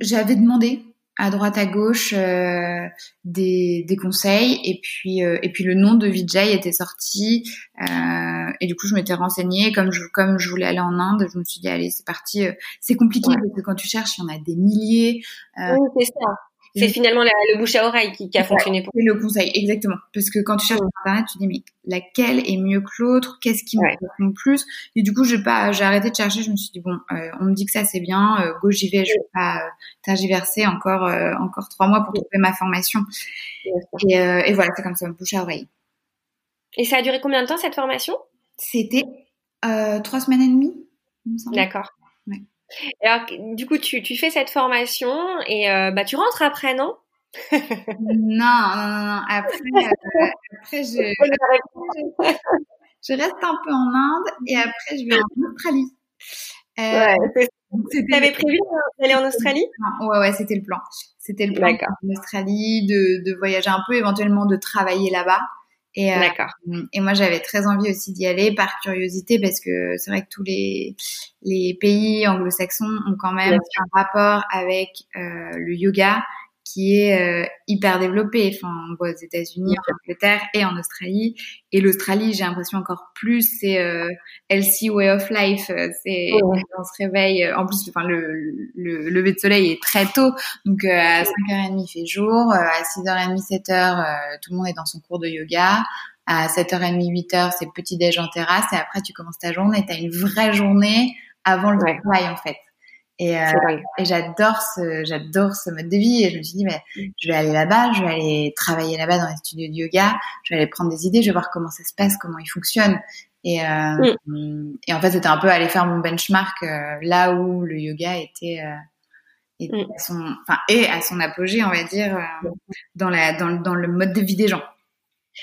J'avais demandé à droite à gauche euh, des, des, conseils. Et puis euh, et puis le nom de Vijay était sorti. Euh, et du coup je m'étais renseignée. Comme je comme je voulais aller en Inde je me suis dit allez c'est parti. C'est compliqué parce que quand tu cherches il y en a des milliers. Oui c'est ça c'est finalement le bouche à oreille qui, qui a fonctionné pour. C'est le conseil, exactement. Parce que quand tu cherches sur internet, tu dis mais laquelle est mieux que l'autre? Qu'est-ce qui me correspond le plus? Et du coup, j'ai pas, j'ai arrêté de chercher. Je me suis dit bon, euh, on me dit que ça c'est bien, euh, go j'y vais. Je vais pas euh, tergiverser encore euh, encore trois mois pour trouver ma formation. Et, et voilà, c'est comme ça, bouche à oreille. Et ça a duré combien de temps cette formation? C'était trois semaines et demie. D'accord. Alors, du coup, tu, tu fais cette formation et euh, bah, tu rentres après, non? Non, non, non, Après, euh, (laughs) après je, je, reste un peu en Inde et après je vais en Australie. Euh, ouais, T'avais prévu d'aller en Australie? Ouais, ouais, c'était le plan. C'était le plan en Australie, de, de voyager un peu, éventuellement de travailler là-bas. Et, euh, et moi, j'avais très envie aussi d'y aller par curiosité parce que c'est vrai que tous les, les pays anglo-saxons ont quand même un rapport avec euh, le yoga qui est euh, hyper développé. Enfin, on voit aux États-Unis, en Angleterre et en Australie. Et l'Australie, j'ai l'impression encore plus, c'est euh, LC Way of Life. Euh, c'est on se réveille. Euh, en plus, enfin, le, le, lever de soleil est très tôt, donc à 5h30 il fait jour, à 6h30, 7h, tout le monde est dans son cours de yoga. À 7h30, 8h, c'est petit déj en terrasse et après tu commences ta journée. Tu as une vraie journée avant le travail en fait. Et, euh, et j'adore ce, j'adore ce mode de vie. Et je me suis dit, mais je vais aller là-bas, je vais aller travailler là-bas dans les studios de yoga, je vais aller prendre des idées, je vais voir comment ça se passe, comment il fonctionne. Et, euh, mm. et en fait, c'était un peu aller faire mon benchmark euh, là où le yoga était, était mm. à son, enfin, et à son apogée, on va dire, dans la, dans, dans le mode de vie des gens.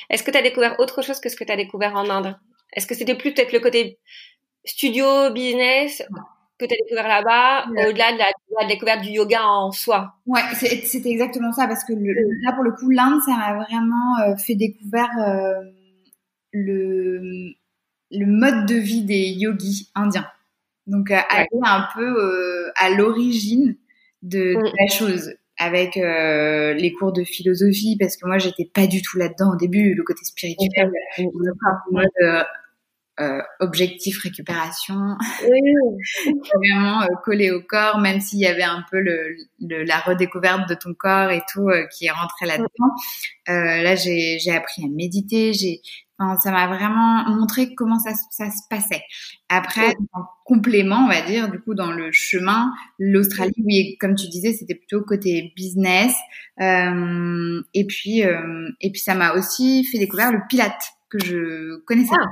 Est-ce que tu as découvert autre chose que ce que tu as découvert en Inde? Est-ce que c'était plus peut-être le côté studio, business? Que tu as découvert là-bas, au-delà de la, découverte du yoga en soi. Ouais, c'était exactement ça, parce que là, pour le coup, l'Inde, ça m'a vraiment fait découvrir le, le mode de vie des yogis indiens. Donc, aller un peu à l'origine de, mm. la chose avec euh, les cours de philosophie parce que moi j'étais pas du tout là-dedans au début le côté spirituel mode euh, objectif récupération (laughs) vraiment euh, collé au corps même s'il y avait un peu le, la redécouverte de ton corps et tout euh, qui est rentré là-dedans là j'ai j'ai appris à méditer j'ai ça m'a vraiment montré comment ça, ça se passait. Après, en complément, on va dire, du coup, dans le chemin, l'Australie, oui, comme tu disais, c'était plutôt côté business. Euh, et puis, euh, et puis, ça m'a aussi fait découvrir le Pilate que je connaissais ah.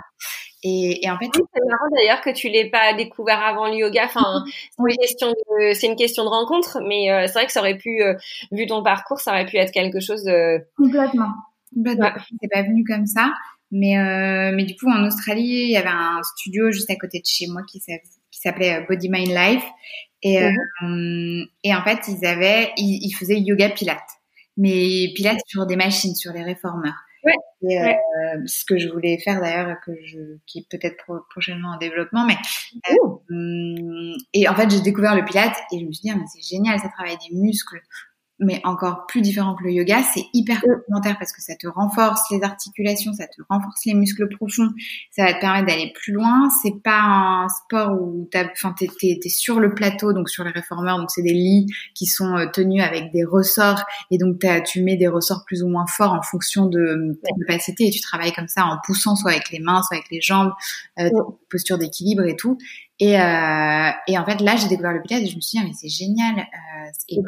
Et, et, en fait, c'est marrant d'ailleurs que tu l'aies pas découvert avant le yoga. Enfin, c'est une question de, c'est une question de rencontre, mais euh, c'est vrai que ça aurait pu, euh, vu ton parcours, ça aurait pu être quelque chose de complètement. Complètement. C'est pas venu comme ça. Mais, euh, mais du coup, en Australie, il y avait un studio juste à côté de chez moi qui s'appelait Body Mind Life. Et, et en fait, ils avaient, ils, faisaient yoga pilates. Mais pilates sur des machines, sur les réformeurs. Ouais, euh, ce que je voulais faire d'ailleurs, que je, qui est peut-être prochainement en développement, mais euh, et en fait j'ai découvert le Pilates et je me suis dit ah, mais c'est génial, ça travaille des muscles mais encore plus différent que le yoga, c'est hyper complémentaire parce que ça te renforce les articulations, ça te renforce les muscles profonds, ça va te permettre d'aller plus loin. C'est pas un sport où t'as, enfin, t'es, t'es, t'es sur le plateau, donc sur les réformeurs, donc c'est des lits qui sont euh, tenus avec des ressorts et donc tu mets des ressorts plus ou moins forts en fonction de ta capacité et tu travailles comme ça en poussant soit avec les mains, soit avec les jambes, euh, posture d'équilibre et tout. Et, euh, et en fait, là, j'ai découvert le pilates et je me suis dit, ah, mais c'est génial. Euh, et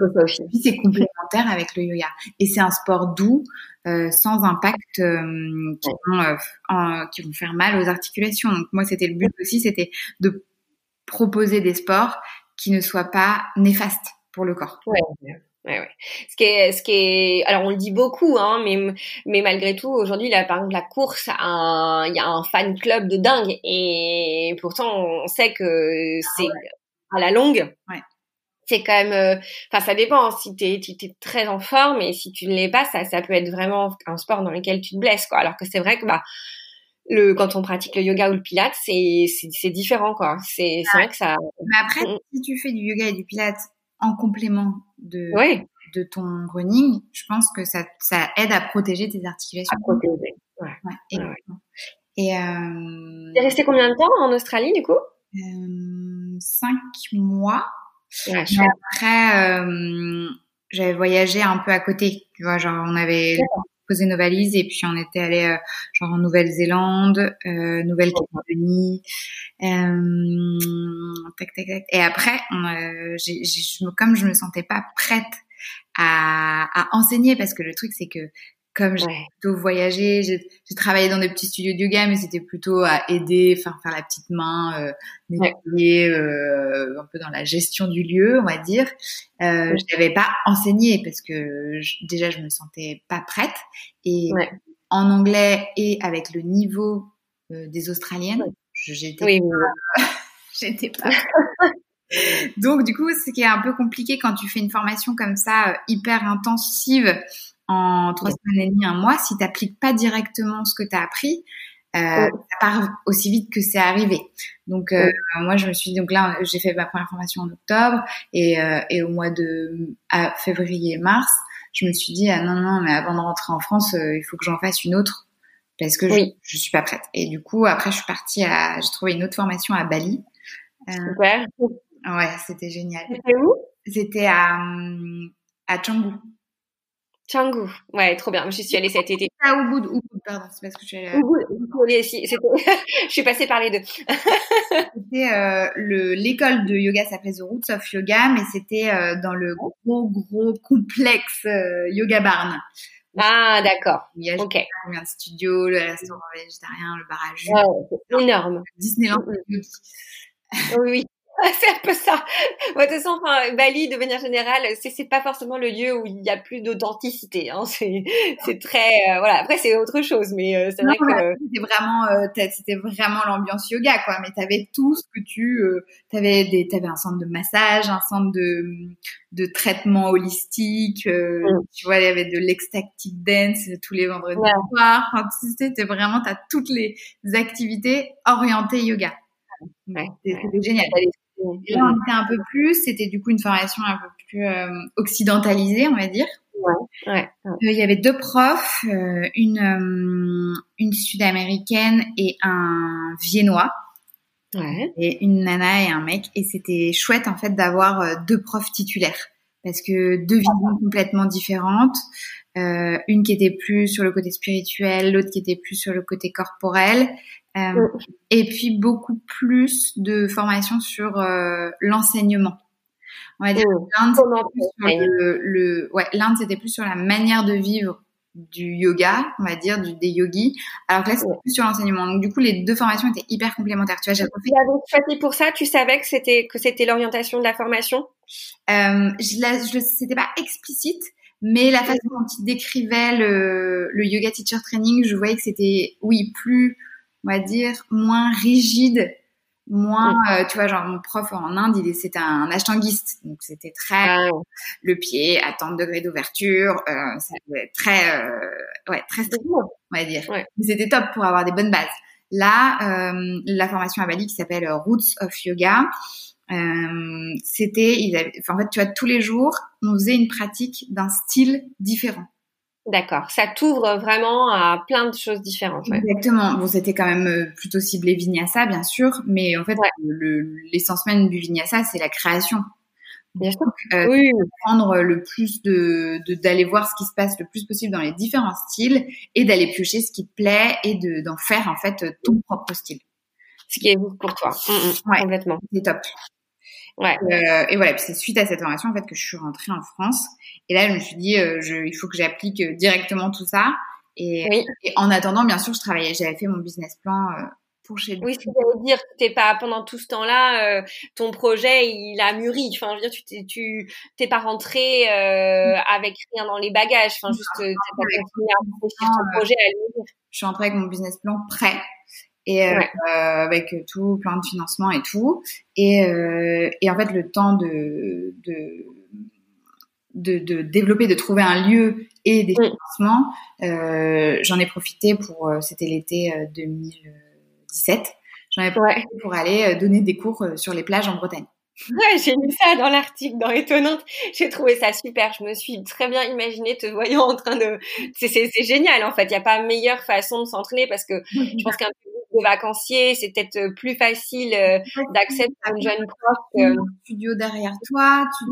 puis, c'est complémentaire avec le yoga. Et c'est un sport doux, euh, sans impact, euh, qui, vont, euh, qui vont faire mal aux articulations. Donc, moi, c'était le but aussi, c'était de proposer des sports qui ne soient pas néfastes pour le corps. Ouais. Ouais, ouais. Ce qui est, ce qui est, alors on le dit beaucoup, hein, mais mais malgré tout, aujourd'hui, là, par exemple, la course, il y a un fan club de dingue, et pourtant, on sait que c'est à la longue. Ouais. C'est quand même, euh, enfin, ça dépend. Si t'es, tu es très en forme, et si tu ne l'es pas, ça, ça peut être vraiment un sport dans lequel tu te blesses, quoi. Alors que c'est vrai que bah le quand on pratique le yoga ou le pilate, c'est c'est différent, quoi. C'est c'est vrai que ça. Mais après, mm. si tu fais du yoga et du pilate en complément de, de ton running, je pense que ça, ça aide à protéger tes articulations. À protéger, ouais. ouais, Et euh... T'es resté combien de temps en Australie du coup? Euh, Cinq mois. Ouais, après, euh, j'avais voyagé un peu à côté. Tu vois, genre on avait posé nos valises et puis on était allé euh, genre en Nouvelle-Zélande, euh, Nouvelle-Calédonie, euh, tac. Et après, comme je me sentais pas prête à enseigner parce que le truc c'est que comme j'ai plutôt voyagé, j'ai travaillé dans des petits studios de yoga, mais c'était plutôt à aider, faire faire la petite main, euh, nettoyer, euh, un peu dans la gestion du lieu, on va dire. Euh, Je n'avais pas enseigné parce que déjà je me sentais pas prête. Et en anglais et avec le niveau euh, des Australiennes, j'étais oui, (laughs) j'étais pas. Donc du coup, ce qui est un peu compliqué quand tu fais une formation comme ça hyper intensive en trois semaines et demie, un mois, si tu n'appliques pas directement ce que tu as appris, euh, ça part aussi vite que c'est arrivé. Donc euh, moi je me suis donc là j'ai fait ma première formation en octobre et, euh, et au mois de à février mars je me suis dit ah non non mais avant de rentrer en France euh, il faut que j'en fasse une autre parce que je, je suis pas prête. Et du coup après je suis partie à j'ai trouvé une autre formation à Bali. Euh, Super. Ouais c'était génial. C'était où? C'était à à Canggu. Canggu, ouais, trop bien. Je suis allée cet été. Ah, Ubud, Ubud, pardon, c'est parce que je suis allée. Ubud, si, (laughs) je suis passée par les deux. (laughs) c'était euh, le l'école de yoga s'appelait The Roots of Yoga, mais c'était euh, dans le gros gros complexe euh, Yoga Barn. Ah, d'accord. Il y a ok. Combien de studios, le restaurant végétarien, le bar à jus. énorme. Disneyland. oui, oui. (laughs) c'est un peu ça. de toute façon, enfin, Bali, de manière générale, c'est c'est pas forcément le lieu où il y a plus d'authenticité. Hein. C'est c'est très euh, voilà. Après, c'est autre chose, mais euh, c'est vrai que c'était vraiment euh, c'était vraiment l'ambiance yoga quoi. Mais t'avais tout ce que tu euh, t'avais des t'avais un centre de massage, un centre de de traitement holistique. Mm. Tu vois, il y avait de l'ecstatic dance tous les vendredis soirs. Enfin, c'était vraiment t'as toutes les activités orientées yoga. C'était génial. Et là, on était un peu plus, c'était du coup une formation un peu plus euh, occidentalisée, on va dire. Ouais, euh, il y avait deux profs, euh, une, une sud-américaine et un viennois. Ouais. Et une nana et un mec. Et c'était chouette en fait d'avoir deux profs titulaires. Parce que deux visions complètement différentes. une qui était plus sur le côté spirituel, l'autre qui était plus sur le côté corporel. Euh, et puis beaucoup plus de formation sur euh, l'enseignement. On va dire ouais, l'Inde c'était plus sur la manière de vivre du yoga, on va dire, du, des yogis, alors que là c'était plus sur l'enseignement. Donc du coup les deux formations étaient hyper complémentaires. Tu vois, j'ai fait. pour ça, tu savais que c'était que c'était l'orientation de la formation? Euh, je, la, je c'était pas explicite, mais la façon dont il décrivait le, le yoga teacher training, je voyais que c'était oui plus on va dire, moins rigide, moins, euh, tu vois, genre mon prof en Inde, il c'était un ashtangiste, donc c'était très ah le pied à tant de degrés d'ouverture, euh, c'était très, euh, ouais, très strict, on va dire. Mais c'était top pour avoir des bonnes bases. Là, euh, la formation à Bali qui s'appelle Roots of Yoga, euh, c'était, en fait, tu vois, tous les jours, on faisait une pratique d'un style différent. D'accord, ça t'ouvre vraiment à plein de choses différentes. Exactement. Bon, c'était quand même euh, plutôt ciblé vinyasa, bien sûr, mais en fait, l'essence même du vinyasa, c'est la création. Bien sûr. Euh, oui. Prendre le plus de, d'aller voir ce qui se passe le plus possible dans les différents styles et d'aller piocher ce qui te plaît et de, d'en faire en fait ton propre style. Ce qui est pour toi. Mm, mm, ouais. Complètement. C'est top. Ouais. Euh, et voilà, c'est suite à cette formation en fait que je suis rentrée en France. Et là, je me suis dit, euh, je, il faut que j'applique euh, directement tout ça. Et, et, en attendant, bien sûr, je travaillais, j'avais fait mon business plan euh, pour chez Oui, ce que j'allais dire, t'es pas pendant tout ce temps-là, euh, ton projet il a mûri. Enfin, je veux dire, tu t'es, tu t'es pas rentré euh, avec rien dans les bagages. Enfin, juste t'es pas continué à réfléchir ton projet à Je suis rentrée avec mon business plan prêt et euh, avec tout plein de financement et tout et, euh, et en fait le temps de, de de, de, développer, de trouver un lieu et des financements, euh, j'en ai profité pour, c'était l'été 2017, j'en ai profité pour aller donner des cours sur les plages en Bretagne. Ouais, j'ai lu ça dans l'article dans Étonnante. J'ai trouvé ça super. Je me suis très bien imaginé te voyant en train de. C'est génial en fait. Il n'y a pas meilleure façon de s'entraîner parce que je (laughs) pense qu'un de vacancier, c'est peut-être euh, plus facile euh, d'accès pour une jeune prof. Que... studio derrière toi, tu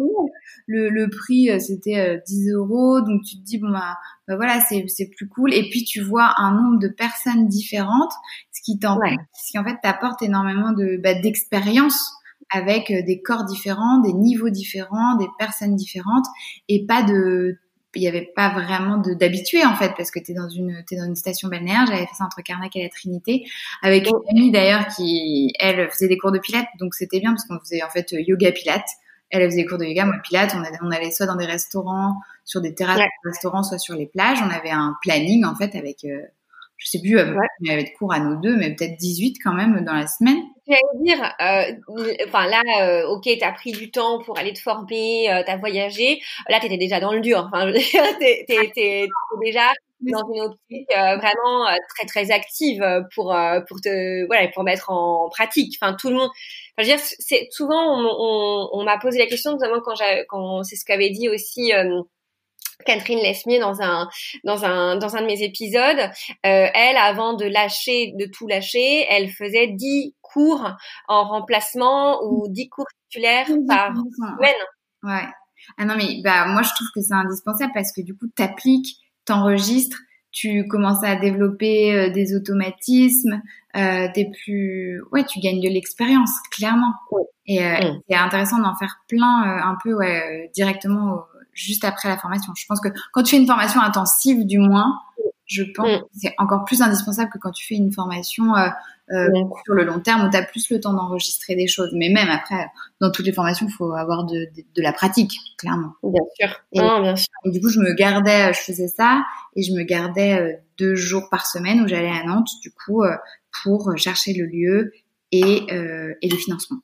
le, le prix euh, c'était 10 euros, donc tu te dis bon bah, bah voilà c'est c'est plus cool. Et puis tu vois un nombre de personnes différentes, ce qui t'en ce qui en fait t'apporte énormément de bah, d'expérience avec des corps différents, des niveaux différents, des personnes différentes, et pas de il n'y avait pas vraiment d'habitués en fait parce que tu es dans une es dans une station balnéaire j'avais fait ça entre Carnac et la Trinité avec une amie d'ailleurs qui elle faisait des cours de pilates donc c'était bien parce qu'on faisait en fait yoga pilates. Elle faisait des cours de yoga moi pilates. On, allait soit dans des restaurants sur des terrasses de restaurants soit sur les plages. On avait un planning en fait avec euh, je sais plus, euh, il y avait de cours à nous deux, mais peut-être 18 quand même dans la semaine. J'allais dire, euh, enfin là, euh, ok, t'as pris du temps pour aller te former, euh, t'as voyagé. Là, t'étais déjà dans le dur. Enfin, (laughs) t'es, t'es, t'es, déjà dans une optique euh, vraiment très très active pour pour te voilà pour mettre en pratique. Enfin, tout le monde. Enfin, je veux dire, c'est souvent on, on, on m'a posé la question, notamment quand j'ai quand c'est ce qu'avait dit aussi. Catherine Lesmier dans un dans un dans un de mes épisodes, euh, elle avant de lâcher de tout lâcher, elle faisait 10 cours en remplacement ou 10 cours titulaires par semaine. Ouais. Ah non mais bah moi je trouve que c'est indispensable parce que du coup tu appliques, t'enregistres, tu commences à développer euh, des automatismes, euh, t'es plus ouais, tu gagnes de l'expérience clairement. Et euh, mm. c'est intéressant d'en faire plein un peu ouais, directement juste après la formation. Je pense que quand tu fais une formation intensive, du moins, je pense mm. que c'est encore plus indispensable que quand tu fais une formation euh, euh, sur le long terme où tu as plus le temps d'enregistrer des choses. Mais même après, dans toutes les formations, il faut avoir de, de, la pratique, clairement. Bien sûr. Et, bien sûr. Et du coup, je me gardais, je faisais ça et je me gardais deux jours par semaine où j'allais à Nantes, du coup, pour chercher le lieu et, et le financement.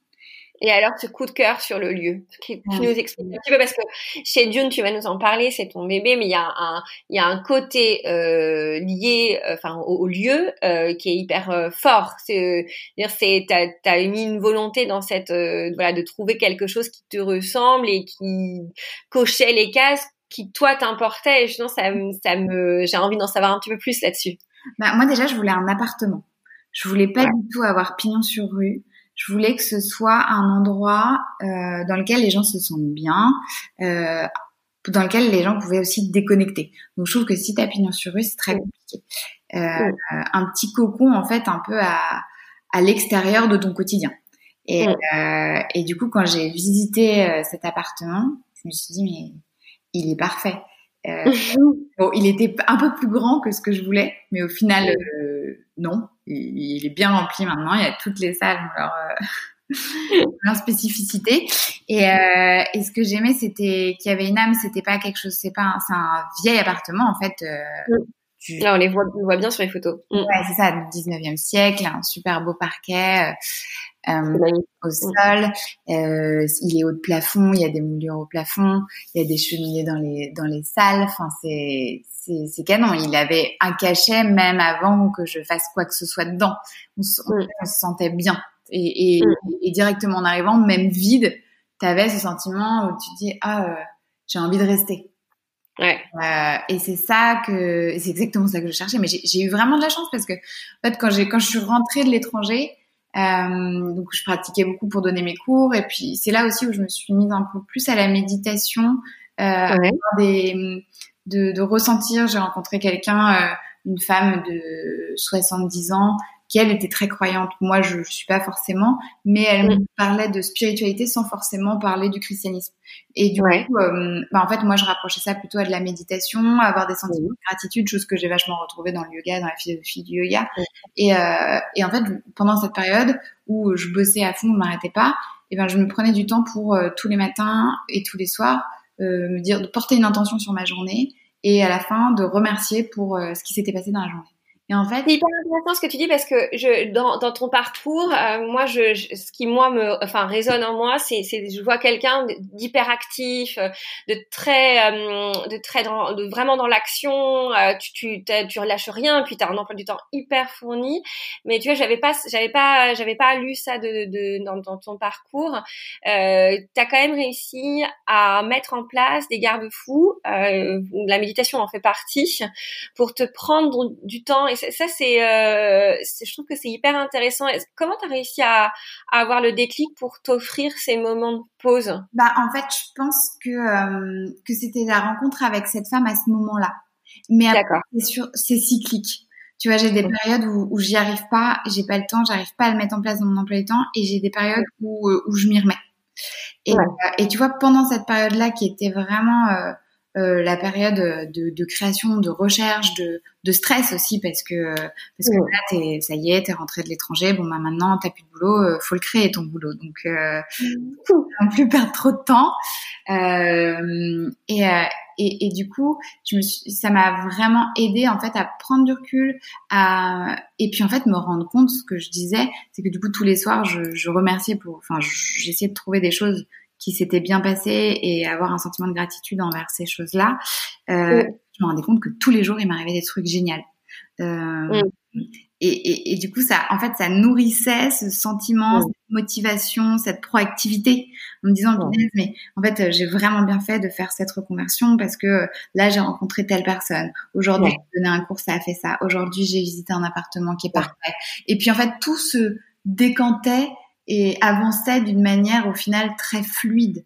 Et alors, ce coup de cœur sur le lieu, qui, qui nous explique un petit peu, parce que chez Dune, tu vas nous en parler, c'est ton bébé, mais il y a un, il y a un côté euh, lié, euh, enfin, au, lieu euh, qui est hyper euh, fort. C'est, dire, c'est, t'as, as mis une volonté dans cette, euh, voilà, de trouver quelque chose qui te ressemble et qui cochait les cases qui toi t'importait. Et ça, ça me, j'ai envie d'en savoir un petit peu plus là-dessus. Bah, moi déjà, je voulais un appartement. Je voulais pas du tout avoir pignon sur rue je voulais que ce soit un endroit euh, dans lequel les gens se sentent bien, euh, dans lequel les gens pouvaient aussi déconnecter. Donc je trouve que si t'as pignon sur rue, c'est très compliqué. Euh, un petit cocon en fait un peu à, à l'extérieur de ton quotidien. Et, euh, et du coup, quand j'ai visité euh, cet appartement, je me suis dit mais il est parfait. Euh, (laughs) bon, il était un peu plus grand que ce que je voulais, mais au final, euh, non. Il, il, est bien rempli maintenant. Il y a toutes les salles leur, euh, (laughs) leur spécificité. Et, euh, et, ce que j'aimais, c'était qu'il y avait une âme. C'était pas quelque chose. C'est pas. C'est un vieil appartement en fait. Tu... Là, on les voit, on voit bien sur les photos. Mm. Ouais, c'est ça, du 19e siècle, un super beau parquet euh, au sol. Euh, il est haut de plafond, il y a des moulures au plafond, il y a des cheminées dans les dans les salles. Enfin, c'est c'est canon. Il avait un cachet même avant que je fasse quoi que ce soit dedans. On, se, sentait bien. Et, et, et, directement en arrivant, même vide, tu avais ce sentiment où tu dis ah euh, j'ai envie de rester. Ouais. Euh, et c'est ça que c'est exactement ça que je cherchais. Mais j'ai eu vraiment de la chance parce que en fait quand j'ai quand je suis rentrée de l'étranger, euh, donc je pratiquais beaucoup pour donner mes cours et puis c'est là aussi où je me suis mise un peu plus à la méditation, euh, des, de, de ressentir. J'ai rencontré quelqu'un, euh, une femme de 70 ans qui elle était très croyante. Moi, je, je suis pas forcément, mais elle me mm. parlait de spiritualité sans forcément parler du christianisme. Et du coup, euh, bah, en fait, moi, je rapprochais ça plutôt à de la méditation, à avoir des sentiments de gratitude, chose que j'ai vachement retrouvée dans le yoga, dans la philosophie du yoga. Et, euh, et en fait, pendant cette période où je bossais à fond, je m'arrêtais pas, et ben, je me prenais du temps pour euh, tous les matins et tous les soirs euh, me dire de porter une intention sur ma journée et à la fin de remercier pour ce qui s'était passé dans la journée. Et en fait, c'est hyper intéressant ce que tu dis parce que je dans, dans ton parcours, euh, moi je, ce qui moi me enfin résonne en moi, c'est c'est je vois quelqu'un d'hyper actif, euh, de très euh, de très dans, de vraiment dans l'action, tu tu tu relâches rien, puis tu as un emploi du temps hyper fourni. Mais tu vois, j'avais pas j'avais pas j'avais pas lu ça de, de dans, dans ton parcours. Euh, tu as quand même réussi à mettre en place des garde-fous, la méditation en fait partie pour te prendre du temps et ça, euh, c'est, je trouve que c'est hyper intéressant. Comment tu as réussi à, avoir le déclic pour t'offrir ces moments de pause? Bah, en fait, je pense que euh, que c'était la rencontre avec cette femme à ce moment-là. Mais c'est cyclique. Tu vois, j'ai des périodes où, où j'y arrive pas, j'ai pas le temps, j'arrive pas à le mettre en place dans mon emploi du temps, et j'ai des périodes où, euh, où je m'y remets. Et, et tu vois, pendant cette période-là qui était vraiment euh, la période de, de, création, de recherche, de, de, stress aussi parce que parce que là t'es ça y est t'es rentré de l'étranger bon bah maintenant t'as plus de boulot euh, faut le créer ton boulot. Donc euh, mmh. plus perdre trop de temps. Euh, et, euh, et, et du coup je me suis, ça m'a vraiment aidé en fait à prendre du recul à et puis en fait me rendre compte ce que je disais c'est que du coup tous les soirs je, je remerciais pour enfin j'essayais de trouver des choses qui s'était bien passé et avoir un sentiment de gratitude envers ces choses-là, euh, je me rendais compte que tous les jours, il m'arrivait des trucs géniaux. Euh, et, et, et, du coup, ça, en fait, ça nourrissait ce sentiment, cette motivation, cette proactivité, en me disant, mais en fait, j'ai vraiment bien fait de faire cette reconversion parce que là, j'ai rencontré telle personne. Aujourd'hui, j'ai donné un cours, ça a fait ça. Aujourd'hui, j'ai visité un appartement qui est parfait. Et puis, en fait, tout se décantait et avançait d'une manière au final très fluide.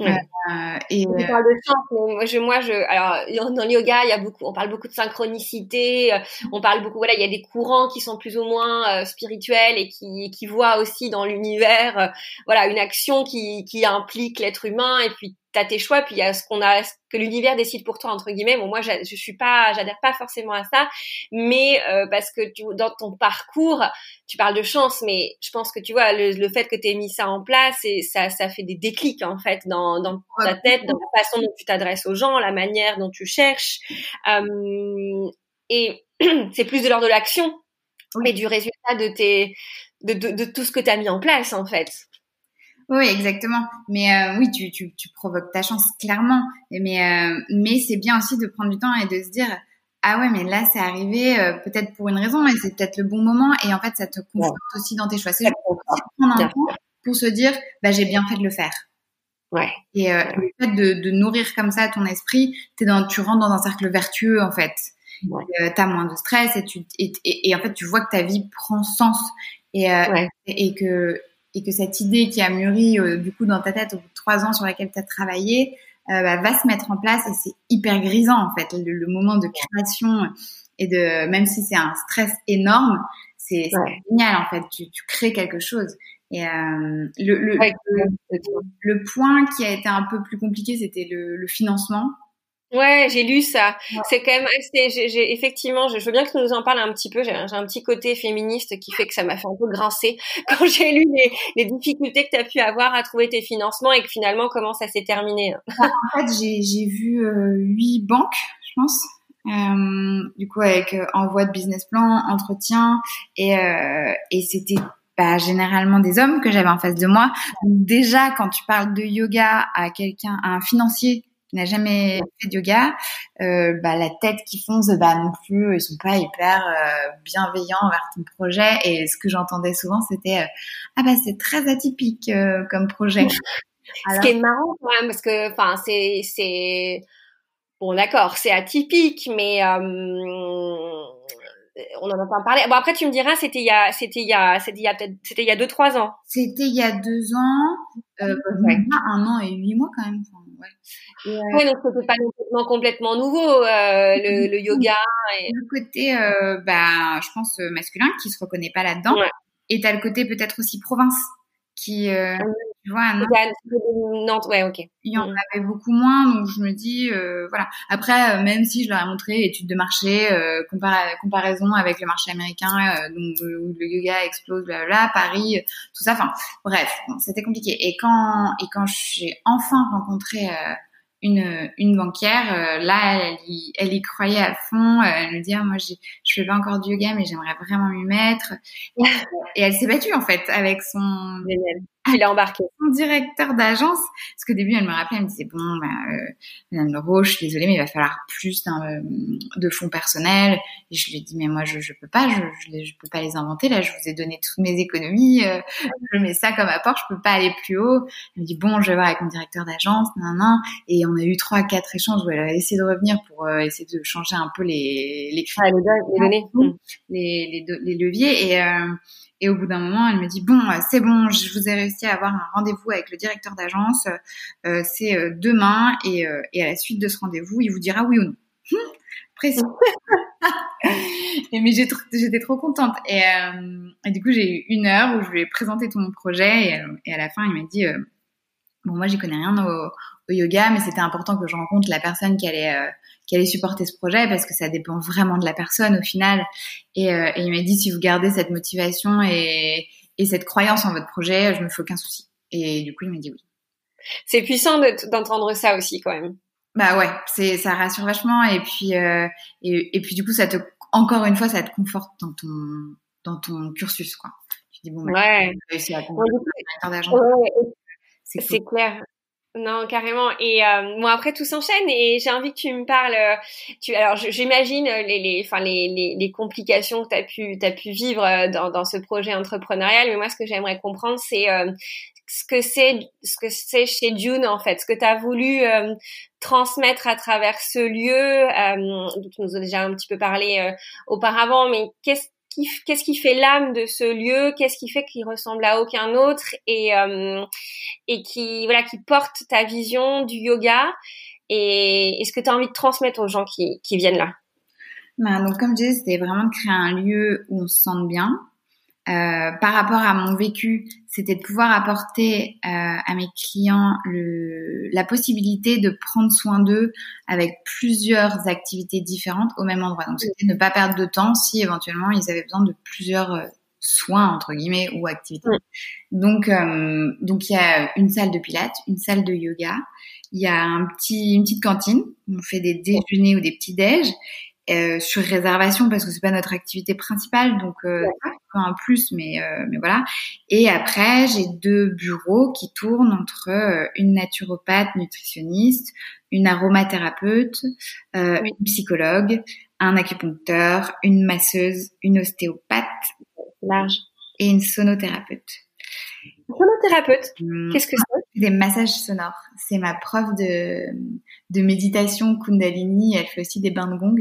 Euh, et on parle de chance, mais moi je, moi je, alors dans le yoga, il y a beaucoup, on parle beaucoup de synchronicité, euh, on parle beaucoup, voilà, il y a des courants qui sont plus ou moins euh, spirituels et qui, qui voient aussi dans l'univers, voilà, une action qui, qui implique l'être humain, et puis t'as tes choix, puis il y a ce qu'on a, ce que l'univers décide pour toi entre guillemets. Bon, moi, je suis pas, j'adhère pas forcément à ça, mais euh, parce que tu, dans ton parcours, tu parles de chance, mais je pense que tu vois le, fait que tu aies mis ça en place, et ça, ça fait des déclics en fait dans, dans ta tête, dans la façon dont tu t'adresses aux gens, la manière dont tu cherches, euh, et (clears throat) c'est plus de l'ordre de l'action et du résultat de tes, de, de, de tout ce que tu as mis en place en fait. Oui, exactement. Mais euh, oui, tu, tu, tu, provoques ta chance clairement. Mais, euh, mais c'est bien aussi de prendre du temps et de se dire ah ouais, mais là c'est arrivé euh, peut-être pour une raison et c'est peut-être le bon moment et en fait ça te conforte aussi dans tes choix. C'est prendre un temps pour se dire bah j'ai bien fait de le faire. Ouais. Et le fait de, de, nourrir comme ça ton esprit, es dans, tu rentres dans un cercle vertueux en fait. Ouais. tu as moins de stress et, tu, et, et, en fait tu vois que ta vie prend sens et, et que et que cette idée qui a mûri euh, du coup dans ta tête au bout de trois ans sur laquelle tu as travaillé euh, bah, va se mettre en place et c'est hyper grisant en fait. Le, moment de création et de même si c'est un stress énorme c'est génial en fait. Tu, tu, crées quelque chose. Et euh, le, le, le, point qui a été un peu plus compliqué c'était le, le financement Ouais, j'ai lu ça. C'est quand même assez. J'ai effectivement, je, veux bien que tu nous en parles un petit peu. J'ai un petit côté féministe qui fait que ça m'a fait un peu grincer (laughs) quand j'ai lu les, les, difficultés que tu as pu avoir à trouver tes financements et que finalement comment ça s'est terminé. en fait, j'ai vu euh, huit banques, je pense. Euh, du coup, avec euh, envoi de business plan, entretien, et, euh, et c'était bah, généralement des hommes que j'avais en face de moi. Donc déjà, quand tu parles de yoga à quelqu'un, à un financier qui n'a jamais fait de yoga, euh, bah, la tête qui fonce, bah non plus, ils sont pas hyper euh, bienveillants envers ton projet. Et ce que j'entendais souvent, c'était euh, ah bah c'est très atypique comme projet. (laughs) Ce qui est marrant quand même, parce que enfin c'est c'est bon d'accord, c'est atypique, mais on en a pas parlé. Bon après tu me diras c'était il y a c'était il y a c'était il y a peut-être c'était il y a deux trois ans. C'était il y a deux ans, un an et huit mois quand même. Ouais. ouais donc c'était pas complètement, complètement nouveau euh, le, le, yoga. Et... Le côté euh, bah je pense masculin qui se reconnaît pas là-dedans. Ouais. Et t'as le côté peut-être aussi province qui euh, ah tu vois Nantes. ouais ok il y en mm. avait beaucoup moins donc je me dis euh, voilà après euh, même si je leur ai montré études de marché euh, comparaison avec le marché américain euh, donc où le yoga explose là Paris tout ça enfin bref c'était compliqué et quand et quand j'ai enfin rencontré une, une banquière, euh, là, elle, y, elle y croyait à fond. Euh, elle me dit, ah, moi, je fais pas encore du yoga, mais j'aimerais vraiment m'y mettre. Et, elle s'est battue, en fait, avec son... Il a embarqué. Son directeur d'agence, parce qu'au début, elle me rappelait, elle me disait, bon, bah, euh, Madame Leroux, je suis désolée, mais il va falloir plus euh, de fonds personnels. Et je lui ai dit, mais moi, je, je peux pas, je, je, je, peux pas les inventer. Là, je vous ai donné toutes mes économies. Euh, je mets ça comme apport, je peux pas aller plus haut. Elle me dit, bon, je vais voir avec mon directeur d'agence, nan, nan. Et on a eu trois, quatre échanges où elle a essayé de revenir pour euh, essayer de changer un peu les, les, ah, les, les données, les, les, les leviers. Et, et au bout d'un moment, elle me dit bon, euh, c'est bon, je vous ai réussi à avoir un rendez-vous avec le directeur d'agence. Euh, c'est euh, demain et, et, à la suite de ce rendez-vous, il vous dira oui ou non. Hum, précis. (laughs) et mais j'étais trop contente. Et, et, du coup, j'ai eu une heure où je lui ai présenté tout mon projet et, et à la fin, il m'a dit bon, moi, j'y connais rien au, au yoga, mais c'était important que je rencontre la personne qui allait qui allait supporter ce projet parce que ça dépend vraiment de la personne au final. Et, euh, et il m'a dit si vous gardez cette motivation et, et, cette croyance en votre projet, je me fais aucun souci. Et du coup, il m'a dit oui. C'est puissant d'entendre ça aussi quand même. Bah ouais, c'est ça rassure vachement et puis euh, et, et, puis du coup ça te encore une fois ça te conforte dans ton dans ton cursus quoi. Tu dis bon bah, ouais. C'est clair. Non, carrément. Et euh, bon, après tout s'enchaîne et j'ai envie que tu me parles. Euh, tu, alors, j'imagine les, les, enfin les, les, les, complications que tu as pu, as pu vivre euh, dans, dans ce projet entrepreneurial. Mais moi, ce que j'aimerais comprendre, c'est euh, ce que c'est, ce que c'est chez June en fait, ce que tu as voulu transmettre à travers ce lieu. dont tu nous as déjà un petit peu parlé auparavant, mais qu'est-ce qu'est-ce qui fait l'âme de ce lieu, qu'est-ce qui fait qu'il ressemble à aucun autre et euh, et qui voilà qui porte ta vision du yoga et est-ce que tu as envie de transmettre aux gens qui, viennent là? Ben, donc comme je disais, c'était vraiment de créer un lieu où on se sente bien, par rapport à mon vécu, c'était de pouvoir apporter euh, à mes clients le, la possibilité de prendre soin d'eux avec plusieurs activités différentes au même endroit. Donc, c'était ne pas perdre de temps si éventuellement ils avaient besoin de plusieurs euh, soins entre guillemets ou activités. Donc, euh, donc il y a une salle de pilates, une salle de yoga, il y a un petit, une petite cantine. On fait des déjeuners ou des petits déj euh, sur réservation parce que c'est pas notre activité principale, donc euh, un plus, mais euh, mais voilà. Et après, j'ai deux bureaux qui tournent entre euh, une naturopathe nutritionniste, une aromathérapeute, euh, une psychologue, un acupuncteur, une masseuse, une ostéopathe, large, et une sonothérapeute. Sonothérapeute, mmh. qu'est-ce que c'est? Des massages sonores. C'est ma prof de, de méditation Kundalini. Elle fait aussi des bains de gong.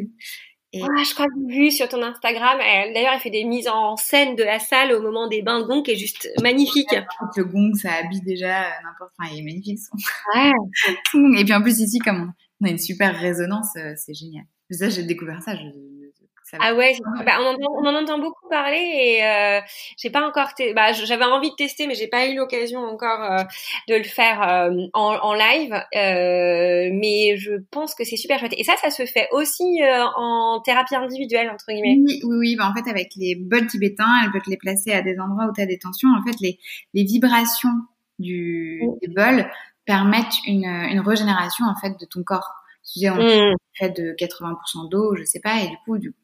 Et... Ah, je crois que j'ai vu sur ton Instagram. D'ailleurs, elle fait des mises en scène de la salle au moment des bains de gong qui est juste magnifique. Le gong, ça habille déjà n'importe. Enfin, il est magnifique. Son... Ouais. (laughs) Et puis en plus ici, comme on a une super résonance, euh, c'est génial. Ça, j'ai découvert ça. Je, ah ouais, bah, on, entend, on, en entend beaucoup parler et euh, j'ai pas encore, bah, j'avais envie de tester, mais j'ai pas eu l'occasion encore euh, de le faire euh, en, en, live. Euh, mais je pense que c'est super chouette. Et ça, ça se fait aussi euh, en thérapie individuelle entre guillemets? Oui, oui, oui. Bah, en fait, avec les bols tibétains, elles peuvent les placer à des endroits où tu as des tensions. En fait, les, les vibrations du, des bols permettent une, une régénération en fait de ton corps. Tu on mmh. fait de 80% d'eau, je sais pas, et du coup, du coup,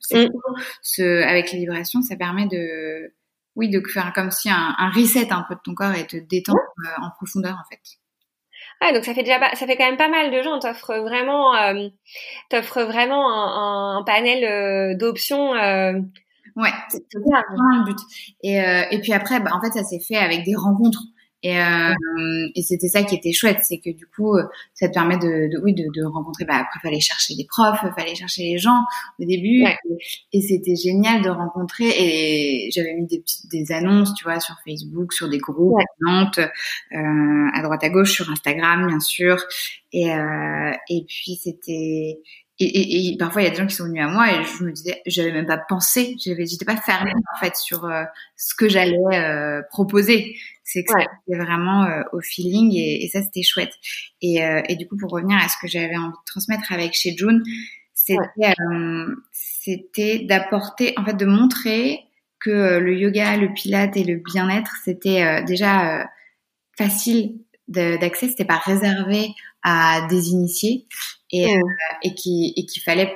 ce, avec les vibrations, ça permet de, oui, de faire comme si un, un reset un peu de ton corps et te détendre euh, en profondeur, en fait. Ouais, donc ça fait déjà, ça fait quand même pas mal de gens. T'offres vraiment, euh, t'offres vraiment un, un panel euh, d'options. Euh... Ouais, c'est vraiment le but. Et, et puis après, bah, en fait, ça s'est fait avec des rencontres. Et, euh, et c'était ça qui était chouette, c'est que du coup, ça te permet de, de oui, de, de rencontrer. Bah, après, fallait chercher des profs, fallait chercher les gens au début, et, c'était génial de rencontrer. Et j'avais mis des petites des annonces, tu vois, sur Facebook, sur des groupes, Nantes, euh, à droite à gauche, sur Instagram, bien sûr. Et euh, et puis c'était et, et, et, parfois il y a des gens qui sont venus à moi et je me disais j'avais même pas pensé j'avais j'étais pas fermée en fait sur euh, ce que j'allais euh, proposer c'est que c'était vraiment euh, au feeling et, et ça c'était chouette. Et, et du coup pour revenir à ce que j'avais envie de transmettre avec chez June c'était c'était d'apporter en fait de montrer que le yoga le pilate et le bien-être c'était déjà facile d'accès. C'était pas réservé à des initiés et, euh, et qui et qu'il fallait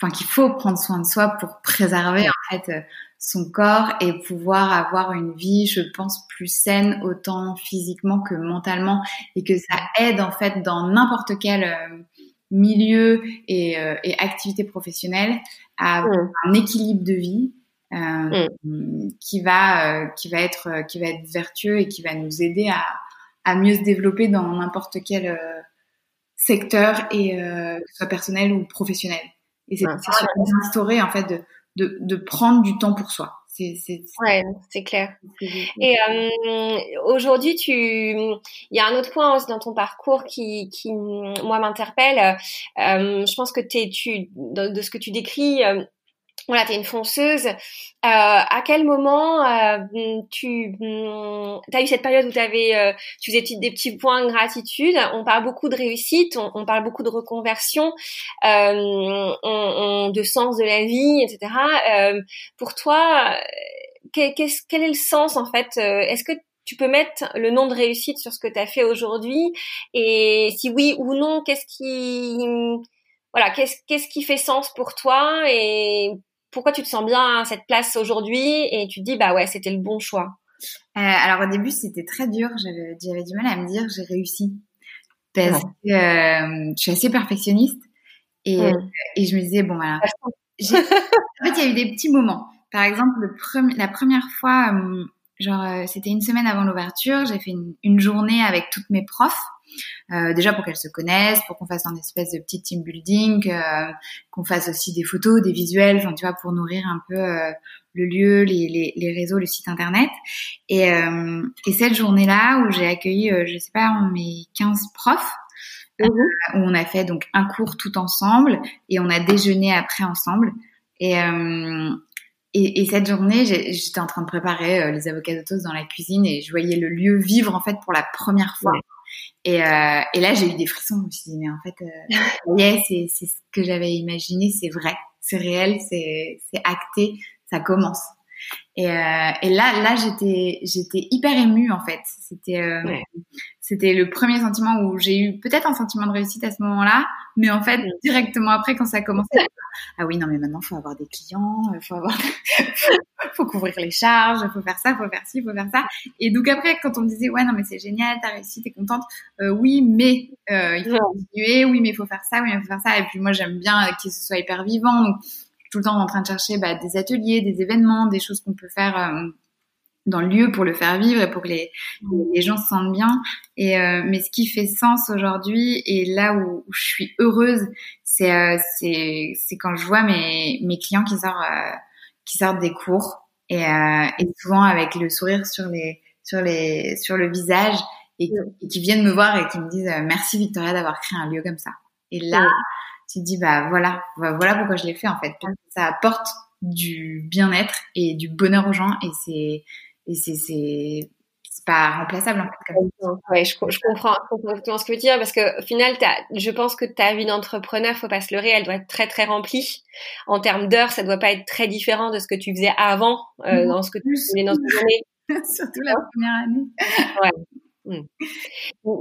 enfin qu'il faut prendre soin de soi pour préserver en fait euh, son corps et pouvoir avoir une vie je pense plus saine autant physiquement que mentalement et que ça aide en fait dans n'importe quel euh, milieu et, et, activité professionnelle à avoir mmh. un équilibre de vie euh, mmh. qui va qui va être qui va être vertueux et qui va nous aider à, à mieux se développer dans n'importe quel secteur et euh, que ce soit personnel ou professionnel. Et c'est instaurer en fait de, de, de prendre du temps pour soi. C'est c'est ouais, c'est clair. Et euh, aujourd'hui, tu il y a un autre point aussi dans ton parcours qui qui moi m'interpelle. Euh, je pense que t'es tu de, ce que tu décris, euh, voilà, t'es une fonceuse. Euh, à quel moment euh, tu mm, as eu cette période où avais, euh, tu faisais des petits points de gratitude On parle beaucoup de réussite, on, parle beaucoup de reconversion, euh, on, de sens de la vie, etc. Euh, pour toi, quel, quel est le sens en fait Est-ce que tu peux mettre le nom de réussite sur ce que tu as fait aujourd'hui? Et si oui ou non, qu'est-ce qui voilà, qu'est-ce qu'est-ce qui fait sens pour toi? Et pourquoi tu te sens bien à cette place aujourd'hui et tu te dis bah ouais c'était le bon choix? Euh, Alors au début c'était très dur, j'avais j'avais du mal à me dire j'ai réussi. Parce que euh, je suis assez perfectionniste et, mmh. et je me disais bon voilà. en fait il y a eu des petits moments. Par exemple le la première fois euh, genre c'était une semaine avant l'ouverture, j'ai fait une, une journée avec toutes mes profs euh, déjà pour qu'elles se connaissent, pour qu'on fasse un espèce de petit team building, euh, qu'on fasse aussi des photos, des visuels, enfin tu vois, pour nourrir un peu euh, le lieu, les, les, les, réseaux, le site internet. Et, et cette journée-là où j'ai accueilli, je sais pas, mes 15 profs, mmh où on a fait donc un cours tout ensemble et on a déjeuné après ensemble. Et, et, et, cette journée, j'étais en train de préparer euh, les avocats de dans la cuisine et je voyais le lieu vivre en fait pour la première fois. Et, euh, et, là, j'ai eu des frissons. Je me suis dit, mais en fait, euh, c'est ce que j'avais imaginé, c'est vrai, c'est réel, c'est acté, ça commence. Et, euh, et là, là, j'étais, j'étais hyper émue en fait. C'était, euh, c'était le premier sentiment où j'ai eu peut-être un sentiment de réussite à ce moment-là, mais en fait, directement après, quand ça a commencé, ah oui, non, mais maintenant, faut avoir des clients, euh, faut avoir, (laughs) faut couvrir les charges, faut faire ça, faut faire ci, faut faire ça. Et donc après, quand on me disait, ouais, non, mais c'est génial, t'as réussi, t'es contente, euh, oui, mais il faut continuer, oui, mais il faut faire ça, oui, mais il faut faire ça. Et puis moi, j'aime bien que ce soit hyper vivant. Donc, tout le temps en train de chercher bah, des ateliers, des événements, des choses qu'on peut faire euh, dans le lieu pour le faire vivre et pour que les, les gens se sentent bien. Et euh, mais ce qui fait sens aujourd'hui et là où, je suis heureuse, c'est euh, c'est c'est quand je vois mes mes clients qui sortent qui sortent des cours et, et souvent avec le sourire sur les sur les sur le visage et, et qui viennent me voir et qui me disent merci Victoria d'avoir créé un lieu comme ça. Et là, tu te dis bah voilà, voilà pourquoi je l'ai fait en fait. Ça apporte du bien-être et du bonheur aux gens et c'est et c'est c'est pas remplaçable en fait. Ouais, je, je, comprends, exactement ce que tu veux dire parce que au final, je pense que ta vie d'entrepreneur, faut pas se leurrer, elle doit être très très remplie. En termes d'heures, ça doit pas être très différent de ce que tu faisais avant euh, dans ce que tu faisais dans journée. (laughs) Surtout la première année. ouais. Mm.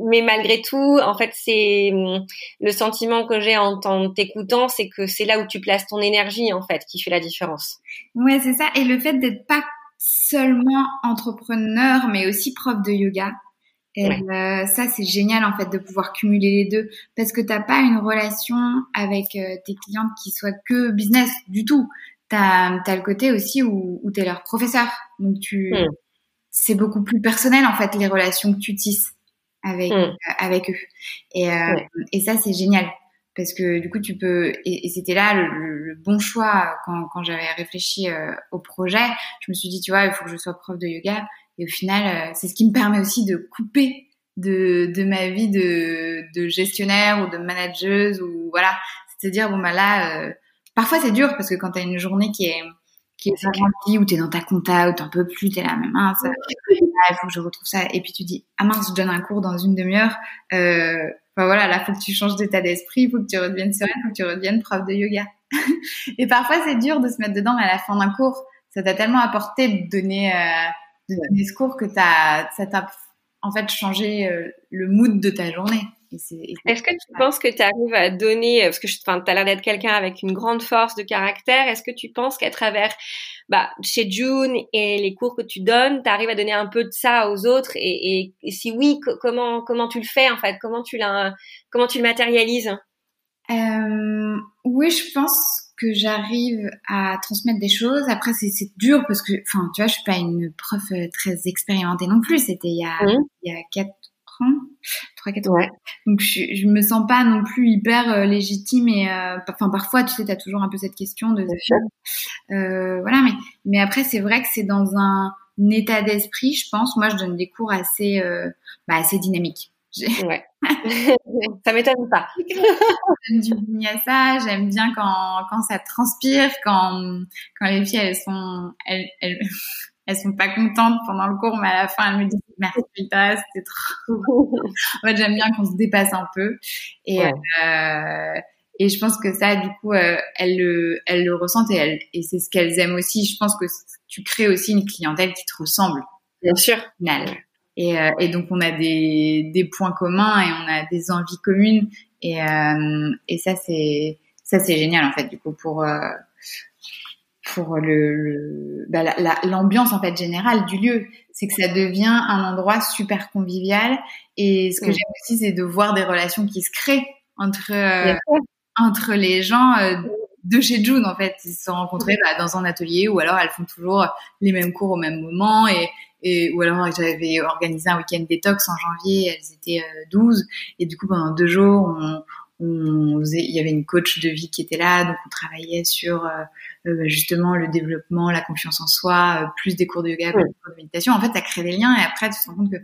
Mais malgré tout, en fait, c'est mm, le sentiment que j'ai en t'écoutant, c'est que c'est là où tu places ton énergie, en fait, qui fait la différence. Ouais, c'est ça. Et le fait d'être pas seulement entrepreneur, mais aussi prof de yoga. Et euh, ça, c'est génial en fait de pouvoir cumuler les deux parce que t'as pas une relation avec euh, tes clientes qui soit que business du tout. T'as as le côté aussi où, où t'es leur professeur, donc tu mm c'est beaucoup plus personnel en fait les relations que tu tisses avec mm. euh, avec eux. Et euh, et ça c'est génial. Parce que du coup tu peux et, c'était là le, bon choix quand, quand j'avais réfléchi euh, au projet. Je me suis dit tu vois il faut que je sois prof de yoga. Et au final c'est ce qui me permet aussi de couper de, de ma vie de, de gestionnaire ou de manageuse ou voilà. C'est à dire bon bah là parfois c'est dur parce que quand tu as une journée qui est qui est rempli, où t'es dans ta compta, où t'en peux plus, t'es là, mais mince, il faut que je retrouve ça. Et puis tu dis, ah mince, je donne un cours dans une demi-heure. Euh, enfin voilà, là, faut que tu changes d'état d'esprit, faut que tu redeviennes sereine, faut que tu redeviennes prof de yoga. (laughs) et parfois, c'est dur de se mettre dedans, mais à la fin d'un cours, ça t'a tellement apporté de donner, euh, de donner ce cours que t'as, ça t'a en fait changé euh, le mood de ta journée. Est-ce que tu penses que tu arrives à donner, parce que tu as l'air d'être quelqu'un avec une grande force de caractère, est-ce que tu penses qu'à travers bah, chez June et les cours que tu donnes, tu arrives à donner un peu de ça aux autres et, si oui, comment, comment tu le fais en fait? Comment tu, comment tu le matérialises? Euh, Oui, je pense que j'arrive à transmettre des choses. Après, c'est dur parce que, enfin, tu vois, je suis pas une prof euh, très expérimentée non plus. C'était il y a, mmh. il y a quatre ans, trois quatre ans. Donc je, je me sens pas non plus hyper euh, légitime et euh, enfin parfois tu sais t'as toujours un peu cette question de euh, voilà mais mais après c'est vrai que c'est dans un, état d'esprit je pense moi je donne des cours assez bah, assez dynamiques. (laughs) Ouais. ça m'étonne pas. (laughs) j'aime du ça j'aime bien quand quand ça transpire, quand quand les filles elles sont elles, elles elles sont pas contentes pendant le cours, mais à la fin, elles me disent merci Rita, c'était trop. en fait, j'aime bien qu'on se dépasse un peu. Et, euh, et je pense que ça, du coup, euh, elles, le, elles le ressentent et, elles, et c'est ce qu'elles aiment aussi. Je pense que tu crées aussi une clientèle qui te ressemble. Bien sûr. Et, euh, et donc, on a des, des points communs et on a des envies communes. Et, euh, et ça, c'est ça, c'est génial, en fait, du coup, pour euh, pour le, bah, l'ambiance en fait générale du lieu, c'est que ça devient un endroit super convivial. Et ce que j'aime aussi c'est de voir des relations qui se créent entre euh, entre les gens euh, de chez June en fait, ils se sont rencontrés bah, dans un atelier ou alors elles font toujours les mêmes cours au même moment. Et et ou alors j'avais organisé un week-end détox en janvier, elles étaient 12 euh, et du coup pendant deux jours on, on il y avait une coach de vie qui était là, donc on travaillait sur euh, euh, justement le développement, la confiance en soi, euh, plus des cours de yoga, plus des cours de méditation. En fait, ça crée des liens et après tu te rends compte que,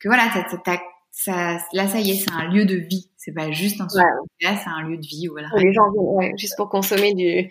que voilà, ça, ça, là ça y est, c'est un lieu de vie, C'est pas juste un studio c'est un lieu de vie. Voilà. Les gens viennent juste pour consommer du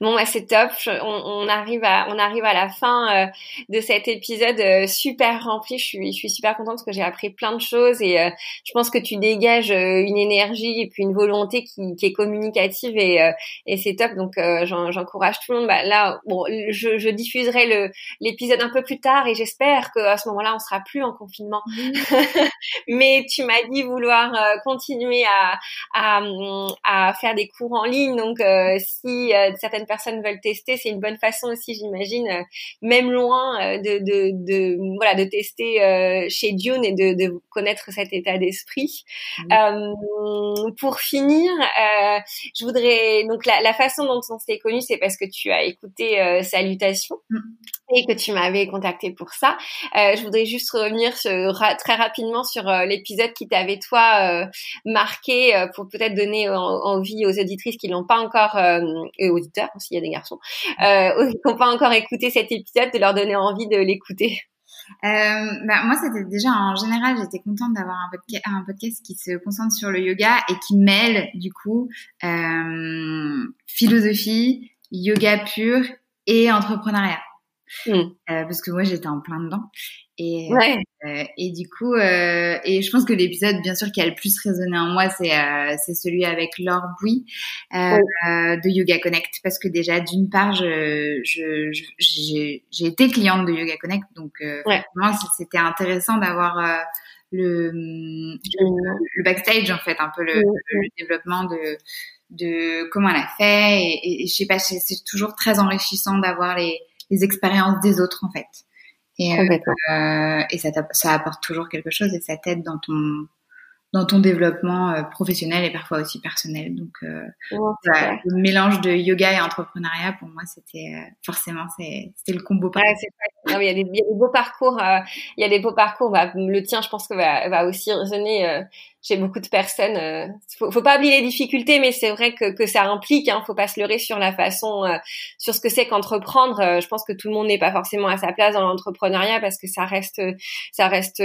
Bon, bah, c'est top. On, on, arrive à, on arrive à la fin euh, de cet épisode euh, super rempli. Je suis, je suis super contente parce que j'ai appris plein de choses et euh, je pense que tu dégages une énergie et puis une volonté qui, qui est communicative et, et c'est top. Donc, j'encourage tout le monde. Bah, là, bon, je, je diffuserai le l'épisode un peu plus tard et j'espère qu'à ce moment-là, on sera plus en confinement. (laughs) Mais tu m'as dit vouloir euh, continuer à, à, à, faire des cours en ligne. Donc, euh, si euh, certaines personnes veulent tester, c'est une bonne façon aussi, j'imagine, même loin de, de, de, voilà, de tester chez Dune et de, de connaître cet état d'esprit. pour finir, je voudrais donc la, la façon dont on s'est connu, c'est parce que tu as écouté Salutations. Mm et que tu m'avais contacté pour ça. Euh, je voudrais juste revenir très rapidement sur euh, l'épisode qui t'avait toi euh, marqué euh, pour peut-être donner envie aux auditrices qui l'ont pas encore et aux auditeurs s'il y a des garçons (laughs) qui n'ont pas encore écouté cet épisode de leur donner envie de l'écouter. bah, moi, c'était déjà en général, j'étais contente d'avoir un, un, podcast qui se concentre sur le yoga et qui mêle du coup philosophie, yoga pur et entrepreneuriat. Mmh. Euh, parce que moi j'étais en plein dedans. Et euh, et du coup euh, et je pense que l'épisode bien sûr qui a le plus résonné en moi c'est euh, c'est celui avec Laure Bouy euh, de Yoga Connect. Parce que déjà d'une part je j'ai je, j'ai été cliente de Yoga Connect. Donc moi c'était intéressant d'avoir le, le, backstage en fait un peu le, le développement de de comment elle a fait. Et, et, et je sais pas c'est toujours très enrichissant d'avoir les les expériences des autres en fait. Et, euh, et ça, ça apporte toujours quelque chose et ça t'aide dans ton dans ton développement euh, professionnel et parfois aussi personnel. Donc, euh, le mélange de yoga et entrepreneuriat, pour moi, c'était euh, forcément c'était le combo. Ouais, il, y a des, il y a des beaux parcours. Euh, il y a des beaux parcours. Bah, le tien, je pense que va, va aussi résonner chez beaucoup de personnes. Euh, faut, faut pas oublier les difficultés, mais c'est vrai que, que ça implique. Hein, faut pas se leurrer sur la façon, sur ce que c'est qu'entreprendre. je pense que tout le monde n'est pas forcément à sa place dans l'entrepreneuriat parce que ça reste, ça reste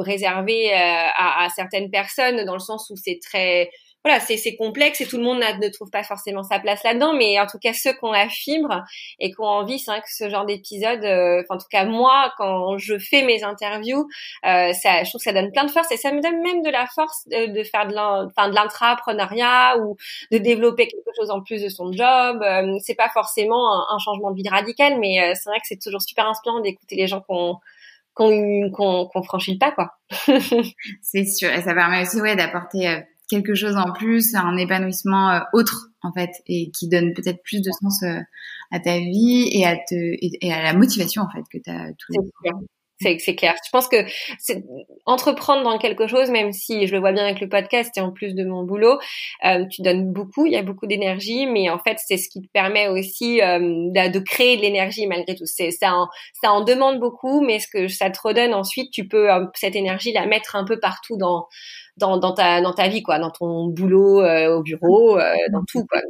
réservé à, à certaines personnes dans le sens où c'est très voilà, c'est complexe et tout le monde ne trouve pas forcément sa place là-dedans, mais en tout cas ceux qui ont la fibre et qui ont envie, c'est vrai que ce genre d'épisode, euh, en tout cas moi, quand je fais mes interviews, euh, ça, je trouve que ça donne plein de force et ça me donne même de la force de, faire de l'intrapreneuriat ou de développer quelque chose en plus de son job. Euh, c'est pas forcément un, changement de vie radical, mais euh, c'est vrai que c'est toujours super inspirant d'écouter les gens qui ont qu'on qu'on franchit le pas quoi. (laughs) c'est sûr et ça permet aussi ouais d'apporter euh, quelque chose en plus, un épanouissement euh, autre en fait et qui donne peut-être plus de sens euh, à ta vie et à te et, à la motivation en fait que tu as c'est clair. Je pense que entreprendre dans quelque chose, même si je le vois bien avec le podcast et en plus de mon boulot, euh, tu donnes beaucoup, il y a beaucoup d'énergie, mais en fait c'est ce qui te permet aussi euh, de, créer de l'énergie malgré tout. C'est ça, en, ça en demande beaucoup, mais ce que ça te redonne ensuite, tu peux euh, cette énergie la mettre un peu partout dans dans, dans, ta, dans ta vie, quoi, dans ton boulot, euh, au bureau, euh, dans tout, quoi.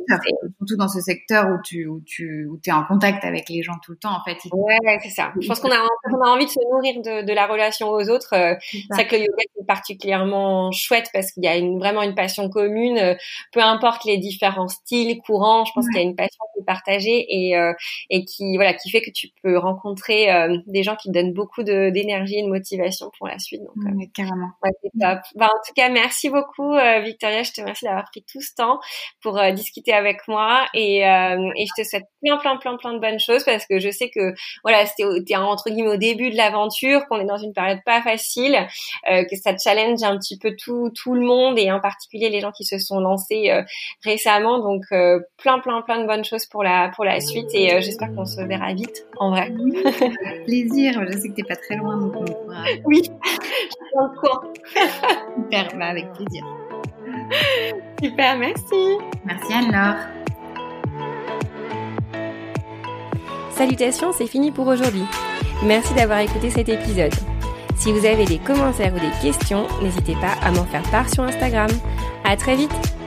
Surtout dans ce secteur où tu, où tu où es en contact avec les gens tout le temps, en fait. Ouais, c'est ça. Je pense qu'on a, on a envie de se nourrir de, de la relation aux autres. Euh, c'est vrai que le yoga est particulièrement chouette parce qu'il y a une, vraiment une passion commune. Peu importe les différents styles, courants, je pense qu'il y a une passion qui est partagée et, et qui, voilà, qui fait que tu peux rencontrer des gens qui te donnent beaucoup d'énergie et de motivation pour la suite. Donc, carrément. Ouais, c'est top. Bah, en tout cas, merci beaucoup, euh, Victoria. Je te remercie d'avoir pris tout ce temps pour euh, discuter avec moi et, euh, et je te souhaite plein, plein, plein, plein de bonnes choses parce que je sais que voilà, c'était entre guillemets au début de l'aventure, qu'on est dans une période pas facile, que ça challenge un petit peu tout, tout le monde et en particulier les gens qui se sont lancés récemment. Donc plein, plein, plein de bonnes choses pour la pour la suite et j'espère qu'on se verra vite en vrai. avec plaisir. Je sais que t'es pas très loin donc on pourra. Oui, je suis dans le coin. (laughs) Super avec plaisir. Super, merci. Merci Anne-Laure. Salutations, c'est fini pour aujourd'hui. Merci d'avoir écouté cet épisode. Si vous avez des commentaires ou des questions, n'hésitez pas à m'en faire part sur Instagram. À très vite!